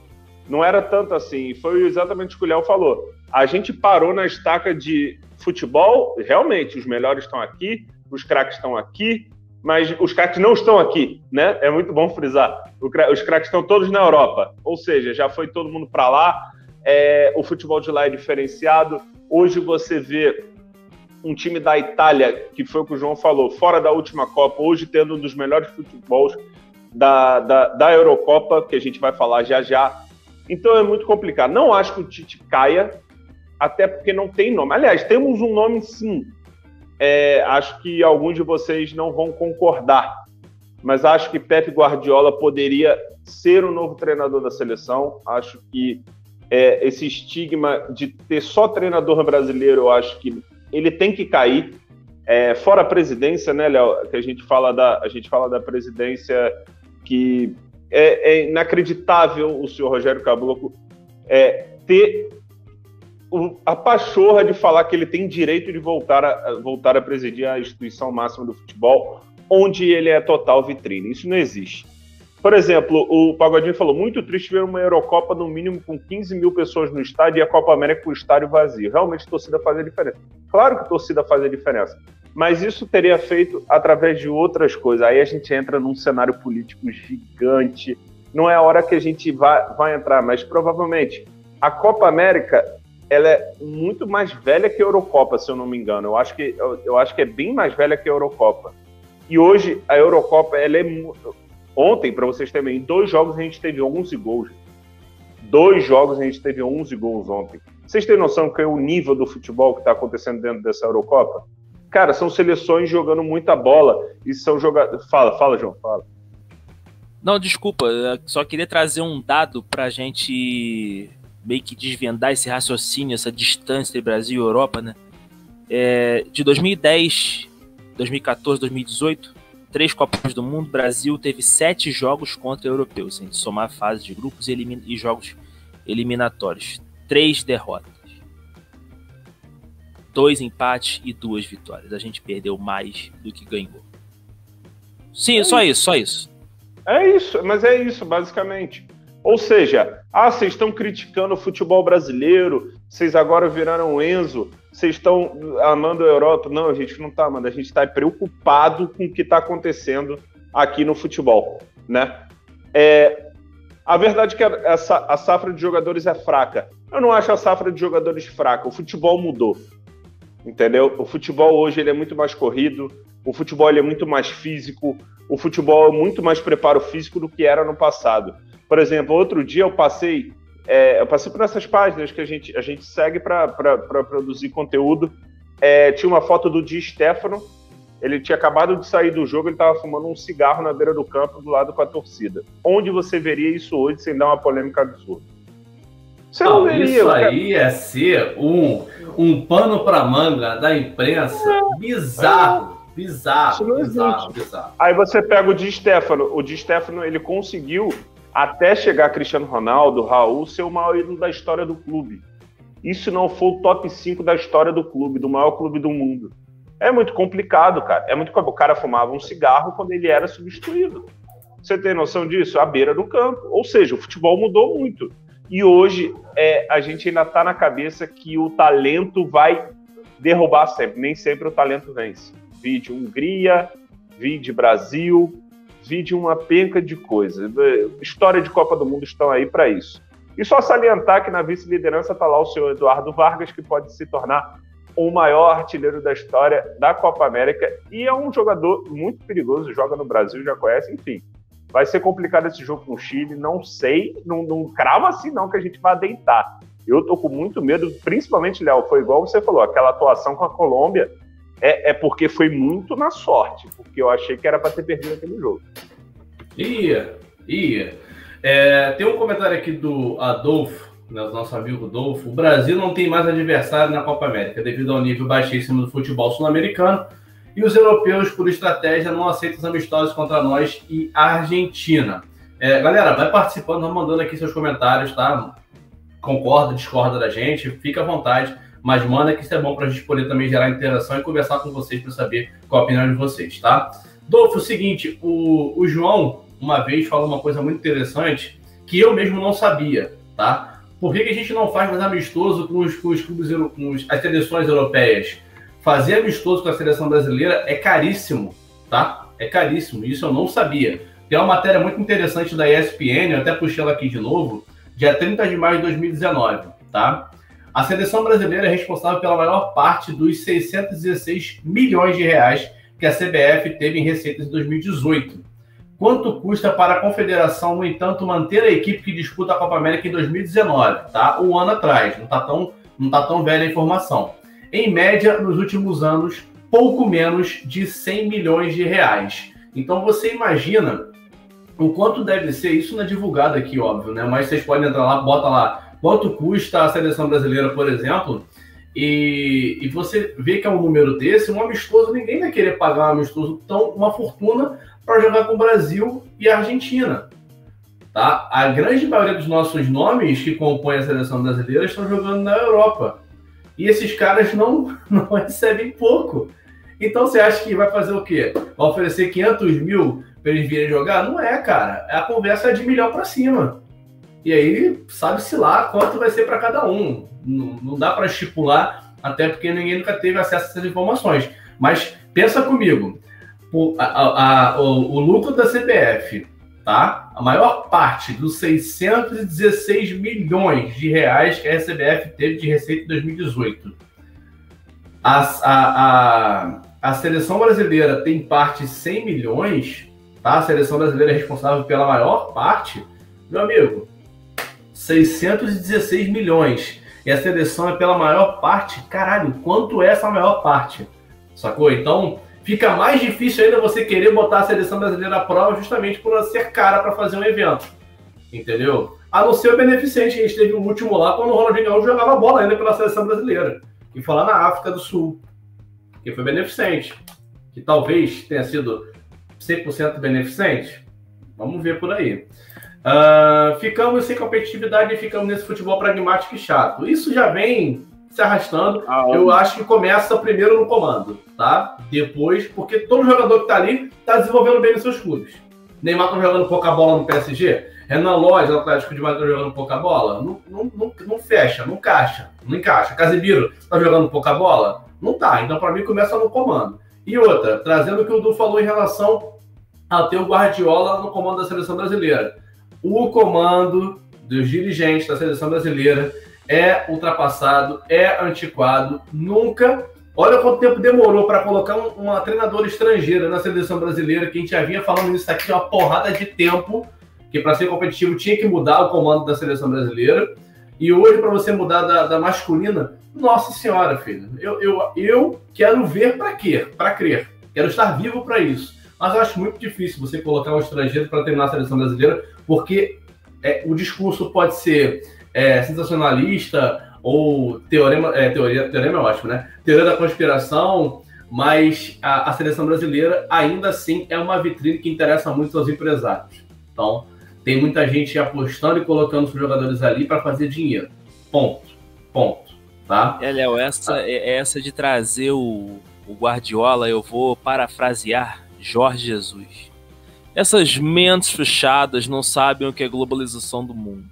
Não era tanto assim. Foi exatamente o que o Léo falou. A gente parou na estaca de futebol. Realmente, os melhores estão aqui, os craques estão aqui, mas os craques não estão aqui, né? É muito bom frisar. Os craques estão todos na Europa. Ou seja, já foi todo mundo para lá. É, o futebol de lá é diferenciado. Hoje você vê um time da Itália, que foi o que o João falou, fora da última Copa, hoje tendo um dos melhores futebols da, da, da Eurocopa, que a gente vai falar já já. Então é muito complicado. Não acho que o Tite caia, até porque não tem nome. Aliás, temos um nome sim. É, acho que alguns de vocês não vão concordar, mas acho que Pep Guardiola poderia ser o novo treinador da seleção. Acho que é, esse estigma de ter só treinador brasileiro, eu acho que ele tem que cair. É, fora a presidência, né, Léo? Que a gente fala da a gente fala da presidência que é, é inacreditável o senhor Rogério Caboclo é, ter a pachorra de falar que ele tem direito de voltar a, voltar a presidir a instituição máxima do futebol, onde ele é total vitrine. Isso não existe. Por exemplo, o Pagodinho falou: muito triste ver uma Eurocopa no mínimo com 15 mil pessoas no estádio e a Copa América com o estádio vazio. Realmente a torcida faz a diferença. Claro que a torcida faz a diferença, mas isso teria feito através de outras coisas. Aí a gente entra num cenário político gigante. Não é a hora que a gente vai, vai entrar, mas provavelmente a Copa América ela é muito mais velha que a Eurocopa, se eu não me engano. Eu acho que, eu, eu acho que é bem mais velha que a Eurocopa. E hoje a Eurocopa ela é Ontem, para vocês terem em dois jogos a gente teve 11 gols. Dois jogos a gente teve 11 gols ontem. Vocês têm noção que é o nível do futebol que está acontecendo dentro dessa Eurocopa? Cara, são seleções jogando muita bola e são jogadores. Fala, fala, João, fala. Não, desculpa, só queria trazer um dado para a gente meio que desvendar esse raciocínio, essa distância entre Brasil e Europa, né? É, de 2010, 2014, 2018, três Copas do Mundo, Brasil teve sete jogos contra europeus, se a gente somar fase de grupos e, e jogos eliminatórios. Três derrotas. Dois empates e duas vitórias. A gente perdeu mais do que ganhou. Sim, é só isso. isso, só isso. É isso, mas é isso, basicamente. Ou seja, ah, vocês estão criticando o futebol brasileiro, vocês agora viraram Enzo, vocês estão amando a Europa. Não, a gente não está amando, a gente está preocupado com o que está acontecendo aqui no futebol, né? É, a verdade é que essa, a safra de jogadores é fraca. Eu não acho a safra de jogadores fraca. O futebol mudou, entendeu? O futebol hoje ele é muito mais corrido, o futebol ele é muito mais físico, o futebol é muito mais preparo físico do que era no passado. Por exemplo, outro dia eu passei é, eu passei por essas páginas que a gente, a gente segue para produzir conteúdo. É, tinha uma foto do Di Stefano. Ele tinha acabado de sair do jogo, ele estava fumando um cigarro na beira do campo, do lado com a torcida. Onde você veria isso hoje sem dar uma polêmica absurda? Você não, não veria. Isso aí é ser um, um pano para manga da imprensa é, bizarro. É. Bizarro, bizarro, bizarro. Aí você pega o Di Stefano. O Di Stefano, ele conseguiu até chegar Cristiano Ronaldo, Raul ser o maior ídolo da história do clube. Isso não for o top 5 da história do clube, do maior clube do mundo. É muito complicado, cara. É muito O cara fumava um cigarro quando ele era substituído. Você tem noção disso? À beira do campo. Ou seja, o futebol mudou muito. E hoje é, a gente ainda está na cabeça que o talento vai derrubar sempre. Nem sempre o talento vence. Vide Hungria, vide Brasil, vide uma penca de coisas. História de Copa do Mundo estão aí para isso. E só salientar que na vice-liderança está lá o senhor Eduardo Vargas, que pode se tornar o maior artilheiro da história da Copa América e é um jogador muito perigoso, joga no Brasil, já conhece, enfim. Vai ser complicado esse jogo com o Chile, não sei, não, não crava assim não que a gente vai deitar. Eu tô com muito medo, principalmente, Léo, foi igual você falou, aquela atuação com a Colômbia é, é porque foi muito na sorte, porque eu achei que era para ter perdido aquele jogo. Ia, ia. É, tem um comentário aqui do Adolfo, né, nosso amigo Adolfo. O Brasil não tem mais adversário na Copa América devido ao nível baixíssimo do futebol sul-americano e os europeus, por estratégia, não aceitam os amistosos contra nós e a Argentina. É, galera, vai participando, vai mandando aqui seus comentários, tá? Concorda, discorda da gente, fica à vontade, mas manda que isso é bom para a gente poder também gerar interação e conversar com vocês para saber qual a opinião de vocês, tá? Dolfo, é o seguinte, o, o João uma vez falou uma coisa muito interessante que eu mesmo não sabia, tá? Por que, que a gente não faz mais amistoso com os, com os clubes, com os, as seleções europeias? fazer amistoso com a seleção brasileira é caríssimo, tá? É caríssimo, isso eu não sabia. Tem uma matéria muito interessante da ESPN, eu até puxei ela aqui de novo, dia 30 de maio de 2019, tá? A seleção brasileira é responsável pela maior parte dos 616 milhões de reais que a CBF teve em receitas em 2018. Quanto custa para a confederação, no entanto, manter a equipe que disputa a Copa América em 2019, tá? Um ano atrás, não tá tão, não tá tão velha a informação em média, nos últimos anos, pouco menos de 100 milhões de reais. Então você imagina o quanto deve ser, isso não é divulgado aqui, óbvio, né? Mas vocês podem entrar lá, bota lá quanto custa a seleção brasileira, por exemplo, e, e você vê que é um número desse, um amistoso, ninguém vai querer pagar um amistoso tão uma fortuna para jogar com o Brasil e a Argentina. Tá? A grande maioria dos nossos nomes que compõem a seleção brasileira estão jogando na Europa. E esses caras não, não recebem pouco. Então você acha que vai fazer o quê? Vai oferecer 500 mil para eles virem jogar? Não é, cara. A conversa é de milhão para cima. E aí, sabe-se lá quanto vai ser para cada um. Não, não dá para estipular, até porque ninguém nunca teve acesso a essas informações. Mas pensa comigo: o, a, a, o, o lucro da CBF tá? A maior parte dos 616 milhões de reais que a SBF teve de receita em 2018. A, a, a, a seleção brasileira tem parte 100 milhões, tá? A seleção brasileira é responsável pela maior parte, meu amigo, 616 milhões. E a seleção é pela maior parte, caralho, quanto é essa maior parte? Sacou? Então, fica mais difícil ainda você querer botar a seleção brasileira à prova justamente por ser cara para fazer um evento. Entendeu? A não ser o beneficente, a gente teve o último lá quando o Ronaldinho Gaúcho jogava bola ainda pela seleção brasileira. E foi lá na África do Sul, que foi beneficente. Que talvez tenha sido 100% beneficente. Vamos ver por aí. Uh, ficamos sem competitividade e ficamos nesse futebol pragmático e chato. Isso já vem se arrastando. Ah, eu acho que começa primeiro no comando, tá? Depois, porque todo jogador que tá ali tá desenvolvendo bem nos seus clubes. Neymar tá jogando pouca bola no PSG. Renan Lodge, no Atlético de Madrid, tá jogando pouca bola. Não, não, não, não, fecha, não encaixa, não encaixa. Casemiro tá jogando pouca bola? Não tá. Então, para mim, começa no comando. E outra, trazendo o que o Du falou em relação a ter o Guardiola no comando da seleção brasileira. O comando dos dirigentes da seleção brasileira é ultrapassado, é antiquado, nunca. Olha quanto tempo demorou para colocar um, uma treinadora estrangeira na seleção brasileira, que a gente já vinha falando isso aqui uma porrada de tempo, que para ser competitivo tinha que mudar o comando da seleção brasileira. E hoje, para você mudar da, da, masculina, nossa senhora, filho, eu, eu, eu quero ver para quê? Para crer. Quero estar vivo para isso. Mas eu acho muito difícil você colocar um estrangeiro para treinar a seleção brasileira, porque é, o discurso pode ser é, sensacionalista ou teorema, é, teoria, teorema é ótimo, né? Teoria da conspiração, mas a, a, seleção brasileira ainda assim é uma vitrine que interessa muito aos empresários. Então, Tem muita gente apostando e colocando os jogadores ali para fazer dinheiro. Ponto. Ponto. Tá? É, Léo, essa, é, essa de trazer o, o Guardiola, eu vou parafrasear Jorge Jesus. Essas mentes fechadas não sabem o que é globalização do mundo.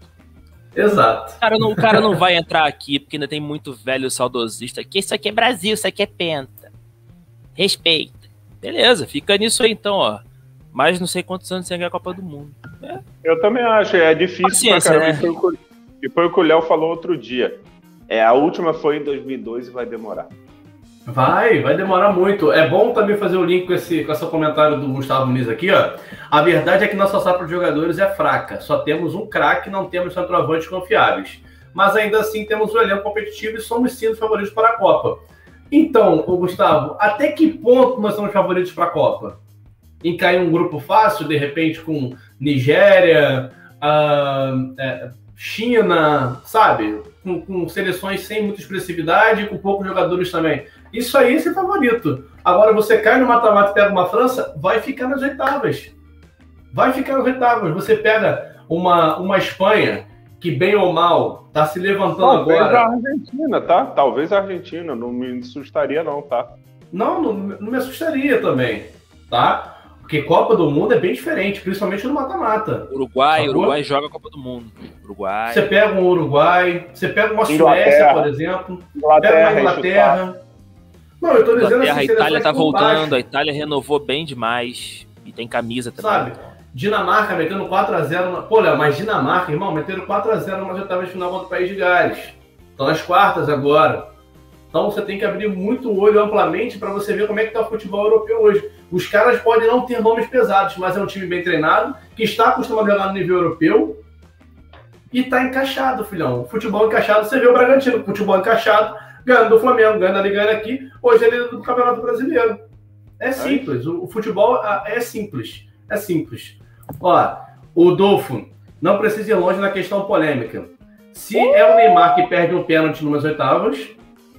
Exato. O cara, não, o cara não vai entrar aqui porque ainda tem muito velho saudosista aqui. Isso aqui é Brasil, isso aqui é penta. Respeita. Beleza, fica nisso aí então, ó. Mas não sei quantos anos sem ganhar a Copa do Mundo. É. Eu também acho, é difícil Paciência, pra caramba. Né? E foi o que o Léo falou outro dia. É, a última foi em 2002 e vai demorar. Vai, vai demorar muito. É bom também fazer o link com esse, com esse comentário do Gustavo Muniz aqui, ó. A verdade é que nossa safra de jogadores é fraca. Só temos um craque, não temos centroavantes confiáveis. Mas ainda assim temos um elenco competitivo e somos sim os favoritos para a Copa. Então, Gustavo, até que ponto nós somos favoritos para a Copa? Em cair um grupo fácil, de repente, com Nigéria, uh, é, China, sabe? Com, com, seleções sem muita expressividade e com poucos jogadores também. Isso aí é ser favorito. Agora você cai no mata-mata e pega uma França, vai ficar nas oitavas. Vai ficar nas oitavas. Você pega uma, uma Espanha que, bem ou mal, está se levantando Talvez agora. Talvez a Argentina, tá? Talvez a Argentina. Não me assustaria, não, tá? Não, não, não me assustaria também, tá? Porque Copa do Mundo é bem diferente, principalmente no mata-mata. Uruguai, Uruguai joga a Copa do Mundo. Uruguai. Você pega um Uruguai, você pega uma Suécia, por exemplo, Inglaterra, pega uma Inglaterra. Não, eu tô dizendo assim, a Itália tá voltando, a Itália renovou bem demais e tem camisa também. Sabe? Dinamarca metendo 4x0. Pô, Léo, mas Dinamarca, irmão, meteram 4x0 nas oitavas de final contra o País de Gales. Estão nas quartas agora. Então você tem que abrir muito o olho amplamente para você ver como é que tá o futebol europeu hoje. Os caras podem não ter nomes pesados, mas é um time bem treinado, que está acostumado a jogar no nível europeu e está encaixado, filhão. Futebol encaixado, você vê o Bragantino, futebol encaixado, ganhando do Flamengo, ganhando ali, ganhando aqui. Hoje ele é do Campeonato Brasileiro. É simples, o, o futebol é simples. É simples. Ó, o Dolfo não precisa ir longe na questão polêmica. Se é o Neymar que perde um pênalti numas oitavas,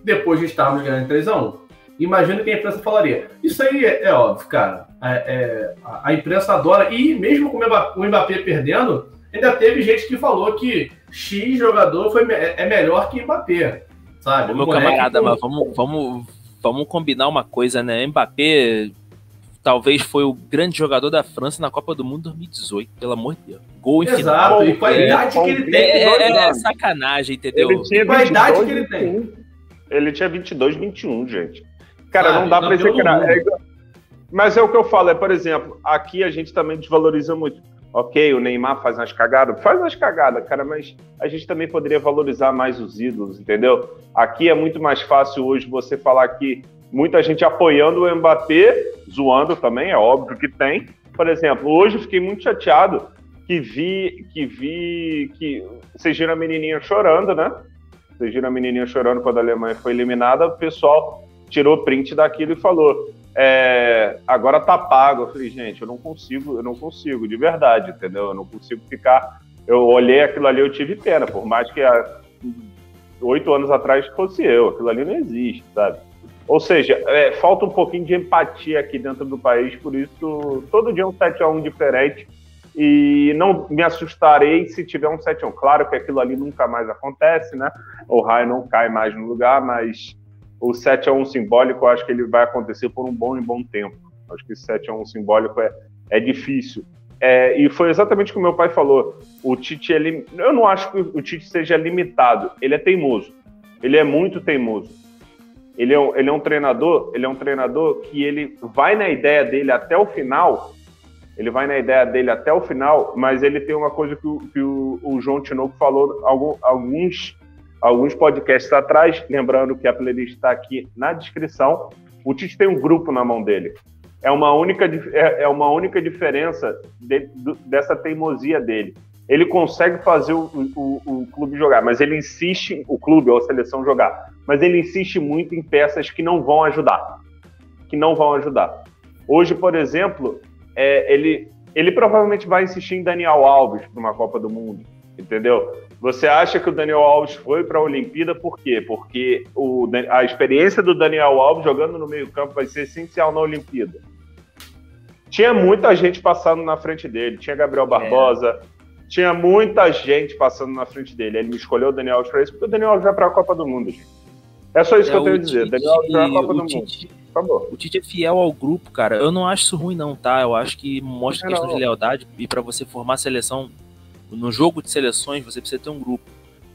depois de estarmos ganhando 3x1. Imagina que a imprensa falaria. Isso aí é, é óbvio, cara. É, é, a, a, imprensa adora. E mesmo com o Mbappé perdendo, ainda teve gente que falou que X jogador foi, é, é melhor que Mbappé. Sabe? Ô, meu camarada, mas vamos, vamos, vamos combinar uma coisa, né? Mbappé talvez foi o grande jogador da França na Copa do Mundo 2018, pelo amor de Deus. Gol em Exato, e com a idade que ele tem. É, é, sacanagem, entendeu? Ele tinha 22, com a idade que ele tem. Ele tinha 22, 21, gente. Cara, não dá para ser é, Mas é o que eu falo, é, por exemplo, aqui a gente também desvaloriza muito. Ok, o Neymar faz umas cagadas, faz umas cagadas, cara, mas a gente também poderia valorizar mais os ídolos, entendeu? Aqui é muito mais fácil hoje você falar que muita gente apoiando o Mbappé, zoando também, é óbvio que tem. Por exemplo, hoje eu fiquei muito chateado que vi que vi que vocês viram a menininha chorando, né? Vocês viram a menininha chorando quando a Alemanha foi eliminada, o pessoal tirou print daquilo e falou: é, agora tá pago. Eu falei, gente, eu não consigo, eu não consigo, de verdade, entendeu? Eu não consigo ficar. Eu olhei aquilo ali, eu tive pena, por mais que há oito anos atrás fosse eu, aquilo ali não existe, sabe? Ou seja, é, falta um pouquinho de empatia aqui dentro do país, por isso todo dia um 7x1 diferente. E não me assustarei se tiver um 7x1. Claro que aquilo ali nunca mais acontece, né? O raio não cai mais no lugar, mas o 7 a 1 simbólico, eu acho que ele vai acontecer por um bom e bom tempo. Acho que esse 7 a 1 simbólico é, é difícil. É, e foi exatamente o que meu pai falou. O Tite, ele, eu não acho que o Tite seja limitado. Ele é teimoso. Ele é muito teimoso. Ele é, um, ele é um treinador, ele é um treinador que ele vai na ideia dele até o final. Ele vai na ideia dele até o final, mas ele tem uma coisa que o, que o, o João Tinoco falou alguns alguns podcasts atrás, lembrando que a playlist está aqui na descrição. O Tite tem um grupo na mão dele. É uma única, é, é uma única diferença de, dessa teimosia dele. Ele consegue fazer o, o, o, clube jogar, mas ele insiste, o clube ou a seleção jogar, mas ele insiste muito em peças que não vão ajudar. Que não vão ajudar. Hoje, por exemplo, é, ele, ele provavelmente vai insistir em Daniel Alves para uma Copa do Mundo, entendeu? Você acha que o Daniel Alves foi para a Olimpíada por quê? Porque o, a experiência do Daniel Alves jogando no meio-campo vai ser essencial na Olimpíada. Tinha muita gente passando na frente dele. Tinha Gabriel Barbosa, é. tinha muita gente passando na frente dele. Ele me escolheu o Daniel Alves porque o Daniel Alves vai para a Copa do Mundo, gente. É só isso é, que eu tenho a dizer. Daniel Alves vai para a Copa do Tite, Mundo. Acabou. O Tite é fiel ao grupo, cara. Eu não acho isso ruim, não, tá? Eu acho que mostra é questão não. de lealdade e para você formar a seleção no jogo de seleções, você precisa ter um grupo.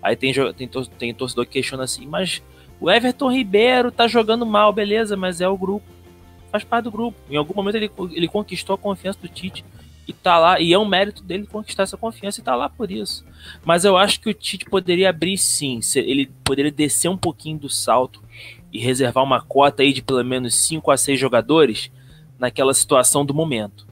Aí tem, tem, tem torcedor que questiona assim, mas o Everton Ribeiro tá jogando mal, beleza, mas é o grupo. Faz parte do grupo. Em algum momento ele, ele conquistou a confiança do Tite e tá lá, e é um mérito dele conquistar essa confiança e tá lá por isso. Mas eu acho que o Tite poderia abrir sim, ele poderia descer um pouquinho do salto e reservar uma cota aí de pelo menos 5 a 6 jogadores naquela situação do momento.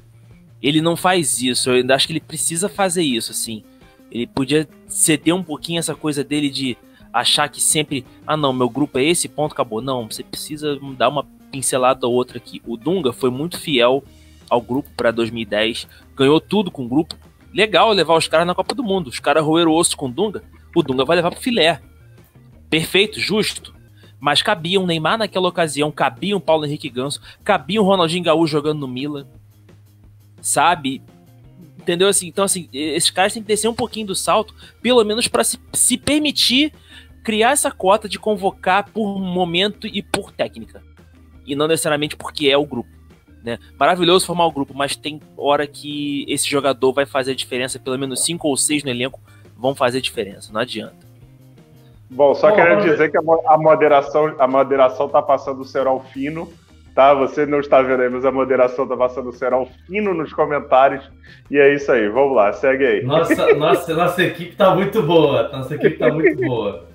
Ele não faz isso, eu ainda acho que ele precisa fazer isso, assim. Ele podia ceder um pouquinho essa coisa dele de achar que sempre, ah não, meu grupo é esse, ponto, acabou. Não, você precisa dar uma pincelada ou outra aqui. O Dunga foi muito fiel ao grupo para 2010, ganhou tudo com o grupo. Legal levar os caras na Copa do Mundo. Os caras roeram o osso com o Dunga, o Dunga vai levar pro filé. Perfeito, justo. Mas cabia um Neymar naquela ocasião, cabia um Paulo Henrique Ganso, cabia um Ronaldinho Gaúcho jogando no Milan. Sabe? Entendeu assim? Então, assim, esses caras têm que descer um pouquinho do salto, pelo menos para se, se permitir criar essa cota de convocar por momento e por técnica. E não necessariamente porque é o grupo. Né? Maravilhoso formar o grupo, mas tem hora que esse jogador vai fazer a diferença, pelo menos cinco ou seis no elenco vão fazer diferença, não adianta. Bom, só quero dizer que a moderação, a moderação tá passando o cerol fino, tá? Você não está vendo aí, mas a moderação tá passando o cerol fino nos comentários. E é isso aí, vamos lá, segue aí. Nossa, nossa, nossa equipe tá muito boa, nossa equipe tá muito boa.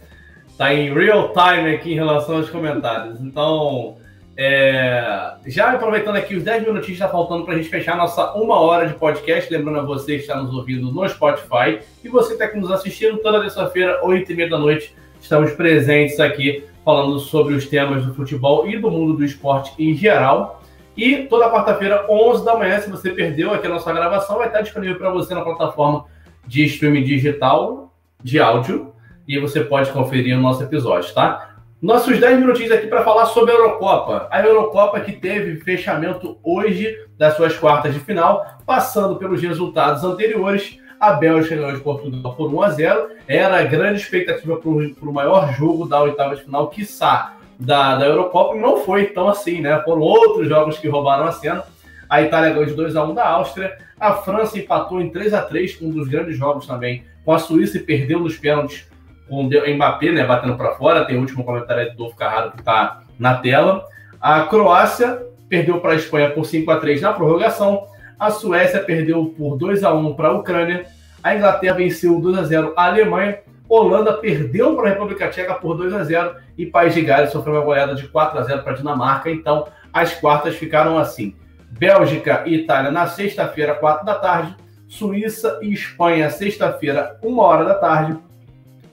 Tá em real time aqui em relação aos comentários. Então, é, já aproveitando aqui os 10 minutinhos que está faltando para a gente fechar nossa uma hora de podcast, lembrando a você que está nos ouvindo no Spotify e você que está nos assistindo toda terça-feira, 8 e meia da noite, estamos presentes aqui falando sobre os temas do futebol e do mundo do esporte em geral. E toda quarta-feira, 11 da manhã, se você perdeu aqui a nossa gravação, vai estar disponível para você na plataforma de streaming digital de áudio e você pode conferir o nosso episódio, tá? Nossos 10 minutinhos aqui para falar sobre a Eurocopa. A Eurocopa que teve fechamento hoje das suas quartas de final, passando pelos resultados anteriores. A Bélgica ganhou de Portugal por 1 a 0. Era a grande expectativa para o maior jogo da oitava de final, quiçá, da, da Eurocopa. E não foi tão assim, né? Foram outros jogos que roubaram a cena. A Itália ganhou de 2 a 1 da Áustria. A França empatou em 3 a 3 um dos grandes jogos também, com a Suíça e perdeu nos pênaltis com o Mbappé, né, batendo para fora. Tem o último comentário do Dolfo Carraro que está na tela. A Croácia perdeu para a Espanha por 5 a 3 na prorrogação. A Suécia perdeu por 2 a 1 para a Ucrânia. A Inglaterra venceu 2 a 0 a Alemanha. Holanda perdeu para a República Tcheca por 2 a 0 e País de Gales sofreu uma goleada de 4 a 0 para a Dinamarca. Então, as quartas ficaram assim: Bélgica e Itália na sexta-feira, 4 da tarde. Suíça e Espanha, sexta-feira, 1 hora da tarde.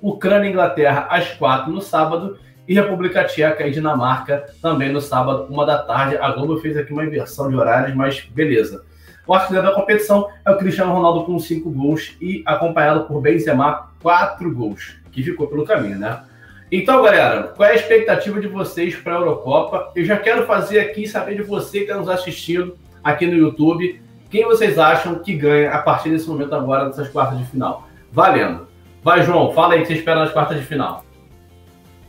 Ucrânia e Inglaterra às quatro no sábado e República Tcheca e Dinamarca também no sábado, uma da tarde. A Globo fez aqui uma inversão de horários, mas beleza. O artilheiro da competição é o Cristiano Ronaldo com cinco gols e acompanhado por Benzema, quatro gols, que ficou pelo caminho, né? Então, galera, qual é a expectativa de vocês para a Eurocopa? Eu já quero fazer aqui saber de você que está nos assistindo aqui no YouTube, quem vocês acham que ganha a partir desse momento agora dessas quartas de final. Valendo! Vai, João, fala aí o que você espera nas quartas de final.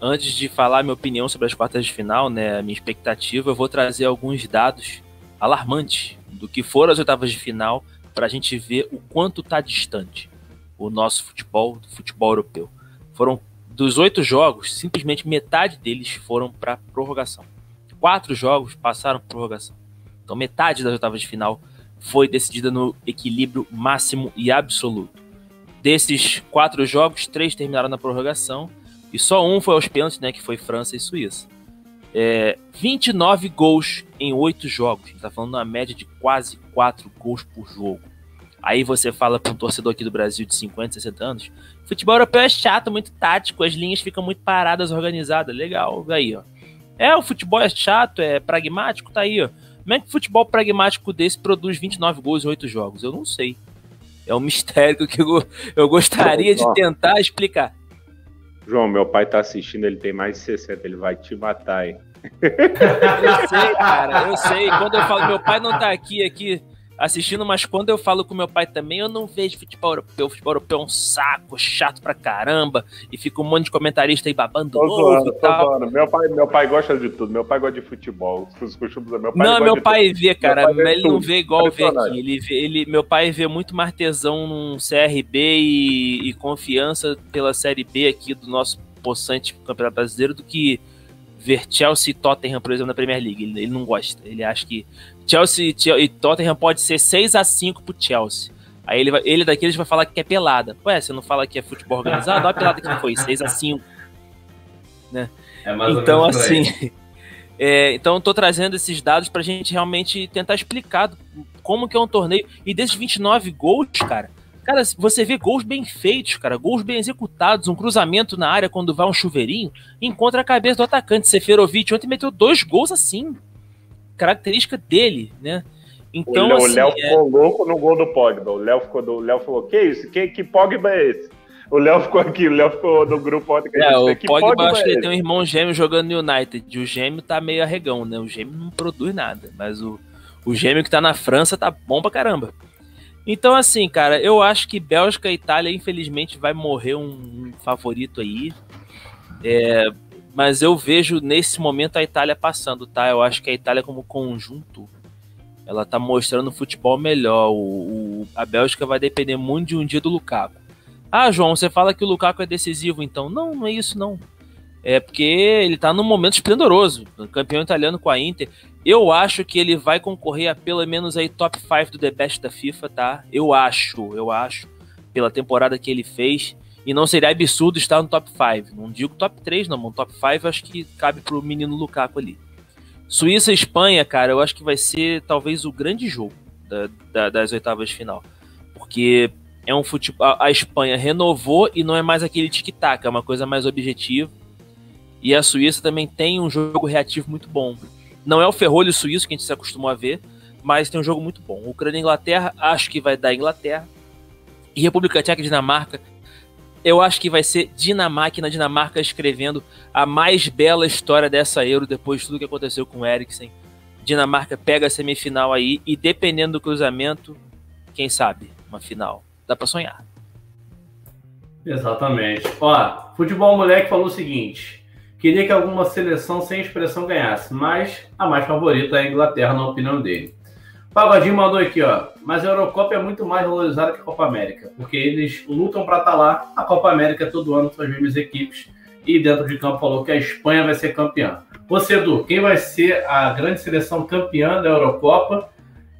Antes de falar minha opinião sobre as quartas de final, né, minha expectativa, eu vou trazer alguns dados alarmantes do que foram as oitavas de final para a gente ver o quanto está distante o nosso futebol do futebol europeu. Foram dos oito jogos, simplesmente metade deles foram para prorrogação. Quatro jogos passaram por prorrogação. Então metade das oitavas de final foi decidida no equilíbrio máximo e absoluto. Desses quatro jogos, três terminaram na prorrogação e só um foi aos pênaltis, né, que foi França e Suíça. É, 29 gols em oito jogos. A gente tá falando uma média de quase quatro gols por jogo. Aí você fala para um torcedor aqui do Brasil de 50, 60 anos: futebol europeu é chato, muito tático, as linhas ficam muito paradas, organizadas. Legal, aí, ó. É, o futebol é chato, é pragmático, tá aí, ó. Como é que futebol pragmático desse produz 29 gols em oito jogos? Eu não sei. É um mistério que eu, eu gostaria de tentar explicar. João, meu pai tá assistindo, ele tem mais de 60, ele vai te matar, hein? Eu sei, cara, eu sei. Quando eu falo meu pai não tá aqui, aqui assistindo, mas quando eu falo com meu pai também, eu não vejo futebol europeu. Futebol europeu é um saco, chato pra caramba, e fica um monte de comentarista aí babando Tô ovo zoando, e tal. zoando. Meu pai, meu pai gosta de tudo. Meu pai gosta de futebol. Os costumes do meu pai Não, meu pai tudo. vê, cara, mas ele não vê igual vê aqui. Ele, vê- ele, meu pai vê muito mais tesão num CRB e, e confiança pela Série B aqui do nosso possante Campeonato Brasileiro do que ver Chelsea e Tottenham, por exemplo, na Premier League. Ele, ele não gosta. Ele acha que Chelsea Chel- e Tottenham pode ser 6 a 5 pro Chelsea. Aí ele, vai, ele daqueles vai falar que é pelada. Ué, você não fala que é futebol organizado? Olha a pelada que foi, 6 a 5 É mais ou então, assim. é, então, eu tô trazendo esses dados pra gente realmente tentar explicar como que é um torneio. E desses 29 gols, cara, cara, você vê gols bem feitos, cara, gols bem executados, um cruzamento na área quando vai um chuveirinho, encontra a cabeça do atacante. Seferovic ontem meteu dois gols assim. Característica dele, né? Então, o Léo, assim, Léo é- ficou louco no gol do Pogba. O Léo, ficou do, o Léo falou: Que isso? Que, que Pogba é esse? O Léo ficou aqui, o Léo ficou no grupo ontem. que É, o que Pogba, acho é que ele tem um irmão gêmeo jogando no United. E o gêmeo tá meio arregão, né? O gêmeo não produz nada. Mas o, o gêmeo que tá na França tá bom pra caramba. Então, assim, cara, eu acho que Bélgica e Itália, infelizmente, vai morrer um, favorito aí. É, mas eu vejo nesse momento a Itália passando, tá? Eu acho que a Itália, como conjunto, ela tá mostrando futebol melhor. O, o- a Bélgica vai depender muito de um dia do Lukaku. Ah, João, você fala que o Lukaku é decisivo, então. Não, não é isso, não. É porque ele tá num momento esplendoroso. Campeão italiano com a Inter. Eu acho que ele vai concorrer a pelo menos aí top 5 do The Best da FIFA, tá? Eu acho, eu acho. Pela temporada que ele fez. E não seria absurdo estar no top 5. Não digo top 3, não, mas top 5 eu acho que cabe pro menino Lukaku ali. Suíça e Espanha, cara, eu acho que vai ser talvez o grande jogo da- da- das oitavas de final. Porque é um futebol. A, a Espanha renovou e não é mais aquele tic-tac, é uma coisa mais objetiva. E a Suíça também tem um jogo reativo muito bom. Não é o ferrolho suíço que a gente se acostumou a ver, mas tem um jogo muito bom. Ucrânia e Inglaterra, acho que vai dar Inglaterra. E República Tcheca e Dinamarca, eu acho que vai ser Dinamarca na Dinamarca escrevendo a mais bela história dessa Euro depois de tudo que aconteceu com o Eriksen. Dinamarca pega a semifinal aí e dependendo do cruzamento, quem sabe, uma final. Dá pra sonhar. Exatamente. Ó, Futebol Moleque falou o seguinte: queria que alguma seleção sem expressão ganhasse, mas a mais favorita é a Inglaterra, na opinião dele. Pagodinho mandou aqui, ó. Mas a Eurocopa é muito mais valorizada que a Copa América, porque eles lutam para estar lá. A Copa América é todo ano com as mesmas equipes. E dentro de campo falou que a Espanha vai ser campeã. Você, Edu, quem vai ser a grande seleção campeã da Eurocopa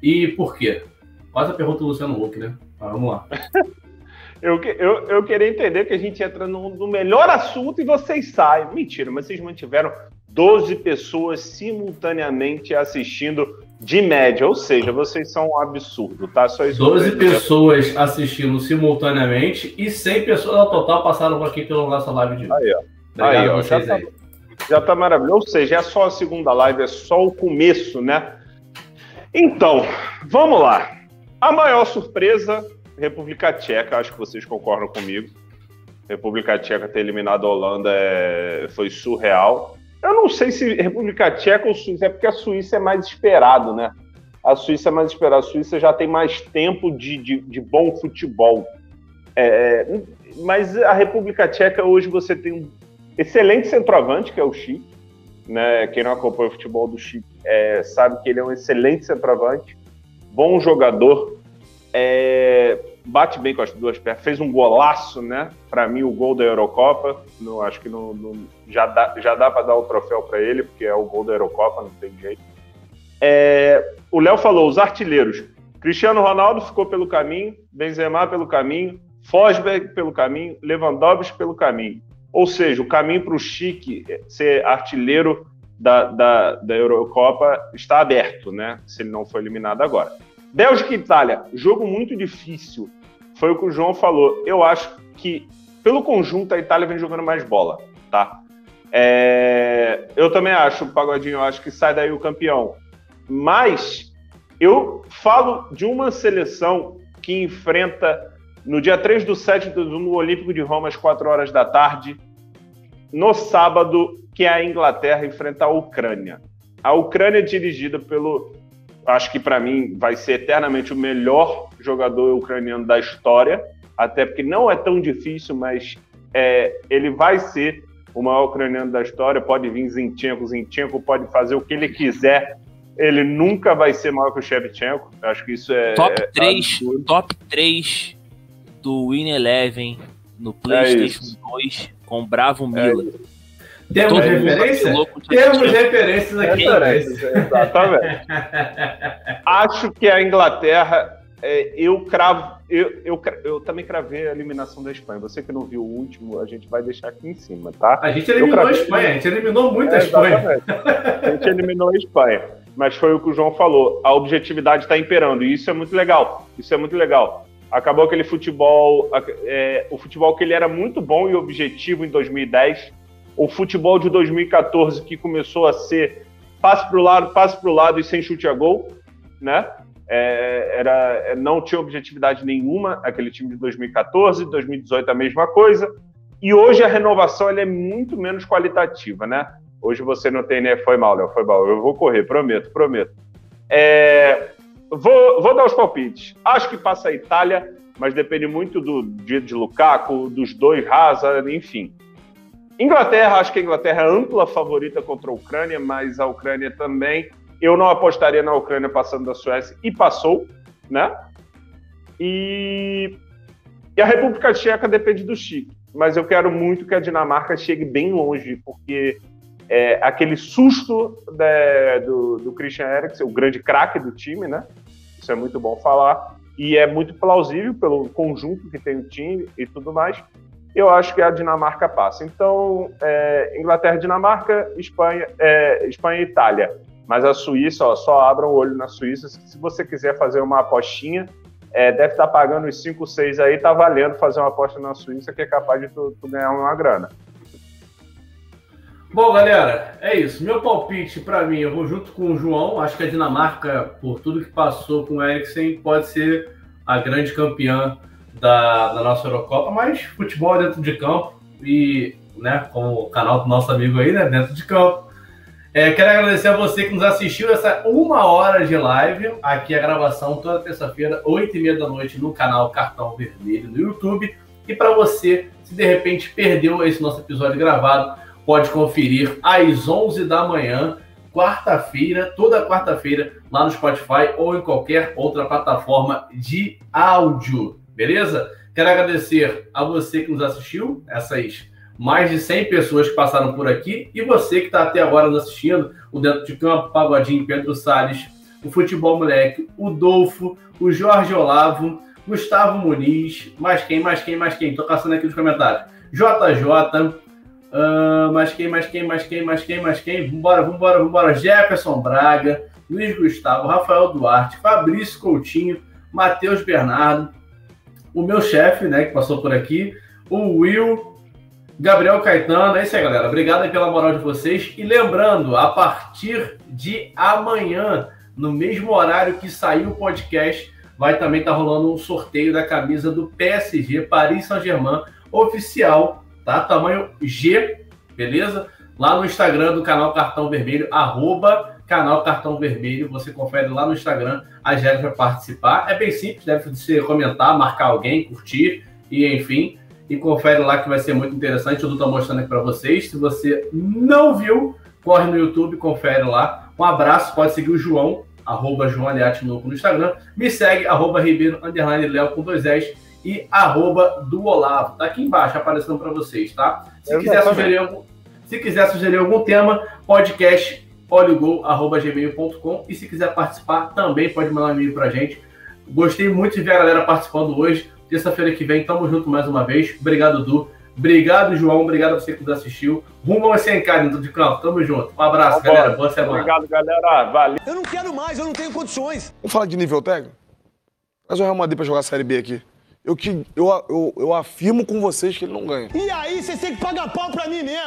e por quê? Quase a pergunta do Luciano Huck, né? Mas vamos lá. Eu, eu, eu queria entender que a gente entra no, no melhor assunto e vocês saem. Mentira, mas vocês mantiveram 12 pessoas simultaneamente assistindo de média, ou seja, vocês são um absurdo, tá? Só isso que eu 12 queria dizer. pessoas assistindo simultaneamente e 100 pessoas ao total passaram por aqui pela nossa live de hoje. Aí, ó. Aí, ó, já aí. Já tá maravilhoso. Ou seja, é só a segunda live, é só o começo, né? Então, vamos lá. A maior surpresa, República Tcheca, acho que vocês concordam comigo. República Tcheca ter eliminado a Holanda é- foi surreal. Eu não sei se República Tcheca ou Suíça, é porque a Suíça é mais esperado, né? A Suíça é mais esperada. A Suíça já tem mais tempo de, de, de bom futebol. É, mas a República Tcheca, hoje você tem um excelente centroavante, que é o Chico. Né? Quem não acompanha o futebol do Chico é, sabe que ele é um excelente centroavante, bom jogador, é, bate bem com as duas pernas, fez um golaço, né? Para mim, o gol da Eurocopa. Acho que já dá, já dá para dar o troféu para ele, porque é o gol da Eurocopa, não tem jeito. É, o Léo falou: os artilheiros. Cristiano Ronaldo ficou pelo caminho, Benzema pelo caminho, Fosberg pelo caminho, Lewandowski pelo caminho. Ou seja, o caminho para o Chique ser artilheiro da, da, da Eurocopa está aberto, né? Se ele não for eliminado agora. Bélgica e Itália, jogo muito difícil. Foi o que o João falou. Eu acho que, pelo conjunto, a Itália vem jogando mais bola, tá? É, eu também acho, Pagodinho, eu acho que sai daí o campeão. Mas eu falo de uma seleção que enfrenta no dia 3 do 7 do, no Olímpico de Roma, às 4 horas da tarde, no sábado, que é a Inglaterra enfrenta a Ucrânia. A Ucrânia é dirigida pelo acho que para mim vai ser eternamente o melhor jogador ucraniano da história, até porque não é tão difícil, mas é, ele vai ser o maior ucraniano da história. Pode vir Zinchenko, Zinchenko pode fazer o que ele quiser. Ele nunca vai ser maior que o Shevchenko. Acho que isso é. Top é 3, top 3 do Win Eleven no PlayStation isso. 2 com Bravo Miller. Temos Todo referência? Temos referências aqui. Referências, exatamente. Acho que a Inglaterra, é, eu cravo, eu, eu, eu também cravei a eliminação da Espanha. Você que não viu o último, a gente vai deixar aqui em cima, tá? A gente eliminou Eu a cravei- Espanha, a gente eliminou muito a É, Espanha. exatamente. A gente eliminou a Espanha. Mas foi o que o João falou. A objetividade está imperando. E isso é muito legal. Isso é muito legal. Acabou aquele futebol. é, o futebol que ele era muito bom e objetivo em 2010. O futebol de 2014 que começou a ser passe para o lado, passe para o lado e sem chute a gol, né? É, era, não tinha objetividade nenhuma aquele time de 2014, 2018 a mesma coisa. E hoje a renovação ela é muito menos qualitativa, né? Hoje você não tem, né? Foi mal, Léo, foi mal. Eu vou correr, prometo, prometo. É, vou, vou dar os palpites. Acho que passa a Itália, mas depende muito do dia de Lukaku, dos dois, Hazard, enfim. Inglaterra, acho que a Inglaterra é ampla favorita contra a Ucrânia, mas a Ucrânia também. Eu não apostaria na Ucrânia passando da Suécia e passou, né? E, e a República Tcheca depende do Chico, mas eu quero muito que a Dinamarca chegue bem longe, porque é, aquele susto da- do, do Christian Eriksen, o grande craque do time, né? Isso é muito bom falar. E é muito plausível pelo conjunto que tem o time e tudo mais. Eu acho que a Dinamarca passa. Então, é, Inglaterra, Dinamarca, Espanha, é, Espanha e Itália. Mas a Suíça, ó, só abra o olho na Suíça. Se você quiser fazer uma apostinha, é, deve estar pagando os 5, 6 aí, tá valendo fazer uma aposta na Suíça, que é capaz de tu, tu ganhar uma grana. Bom, galera, é isso. Meu palpite para mim, eu vou junto com o João. Acho que a Dinamarca, por tudo que passou com o Eriksen, pode ser a grande campeã da, da nossa Eurocopa, mas futebol é dentro de campo e, né, como o canal do nosso amigo aí, né, dentro de campo. É, quero agradecer a você que nos assistiu essa uma hora de live. Aqui a gravação toda terça-feira, oito e meia da noite, no canal Cartão Vermelho no YouTube. E para você, se de repente perdeu esse nosso episódio gravado, pode conferir às 11 da manhã, quarta-feira, toda quarta-feira, lá no Spotify ou em qualquer outra plataforma de áudio, beleza? Quero agradecer a você que nos assistiu, essas mais de 100 pessoas que passaram por aqui, e você que está até agora nos assistindo, o Dentro de Campo, Pagodinho, Pedro Salles, o Futebol Moleque, o Dolfo, o Jorge Olavo, Gustavo Muniz, mais quem, mais quem, mais quem? Tô caçando aqui nos comentários. JJ, ah, mais quem, mais quem, mais quem, mais quem, mais quem? Vambora, vambora, vambora. Jefferson Braga, Luiz Gustavo, Rafael Duarte, Fabrício Coutinho, Matheus Bernardo, o meu chefe, né, que passou por aqui, o Will, Gabriel Caetano. É isso aí, galera. Obrigado pela moral de vocês. E lembrando, a partir de amanhã, no mesmo horário que saiu o podcast, vai também estar rolando um sorteio da camisa do PSG Paris Saint-Germain oficial, tá? Tamanho G, beleza? Lá no Instagram do canal Cartão Vermelho, arroba canal Cartão Vermelho. Você confere lá no Instagram regras para participar. É bem simples, deve ser comentar, marcar alguém, curtir e enfim. E confere lá que vai ser muito interessante. Eu estou mostrando aqui para vocês. Se você não viu, corre no YouTube, confere lá. Um abraço, pode seguir o João, arroba João Aliati no no Instagram. Me segue, arroba Ribeiro, underline Léo com dois S e arroba do Olavo. Tá aqui embaixo aparecendo para vocês, tá? Se quiser, sugerir algum, se quiser sugerir algum tema, podcast oligol.gmail.com e se quiser participar, também pode mandar um e-mail pra gente. Gostei muito de ver a galera participando hoje. Terça-feira que vem, tamo junto mais uma vez. Obrigado, Du. Obrigado, João. Obrigado a você que nos assistiu. Rumo ao 100k dentro de campo. Tamo junto. Um abraço, Vambora. galera. Boa semana. Obrigado, galera. Valeu. Eu não quero mais, eu não tenho condições. Vamos falar de nível técnico? Traz o Real Madrid pra jogar a Série B aqui. Eu, que, eu, eu, eu afirmo com vocês que ele não ganha. E aí, vocês têm que pagar pau pra mim mesmo.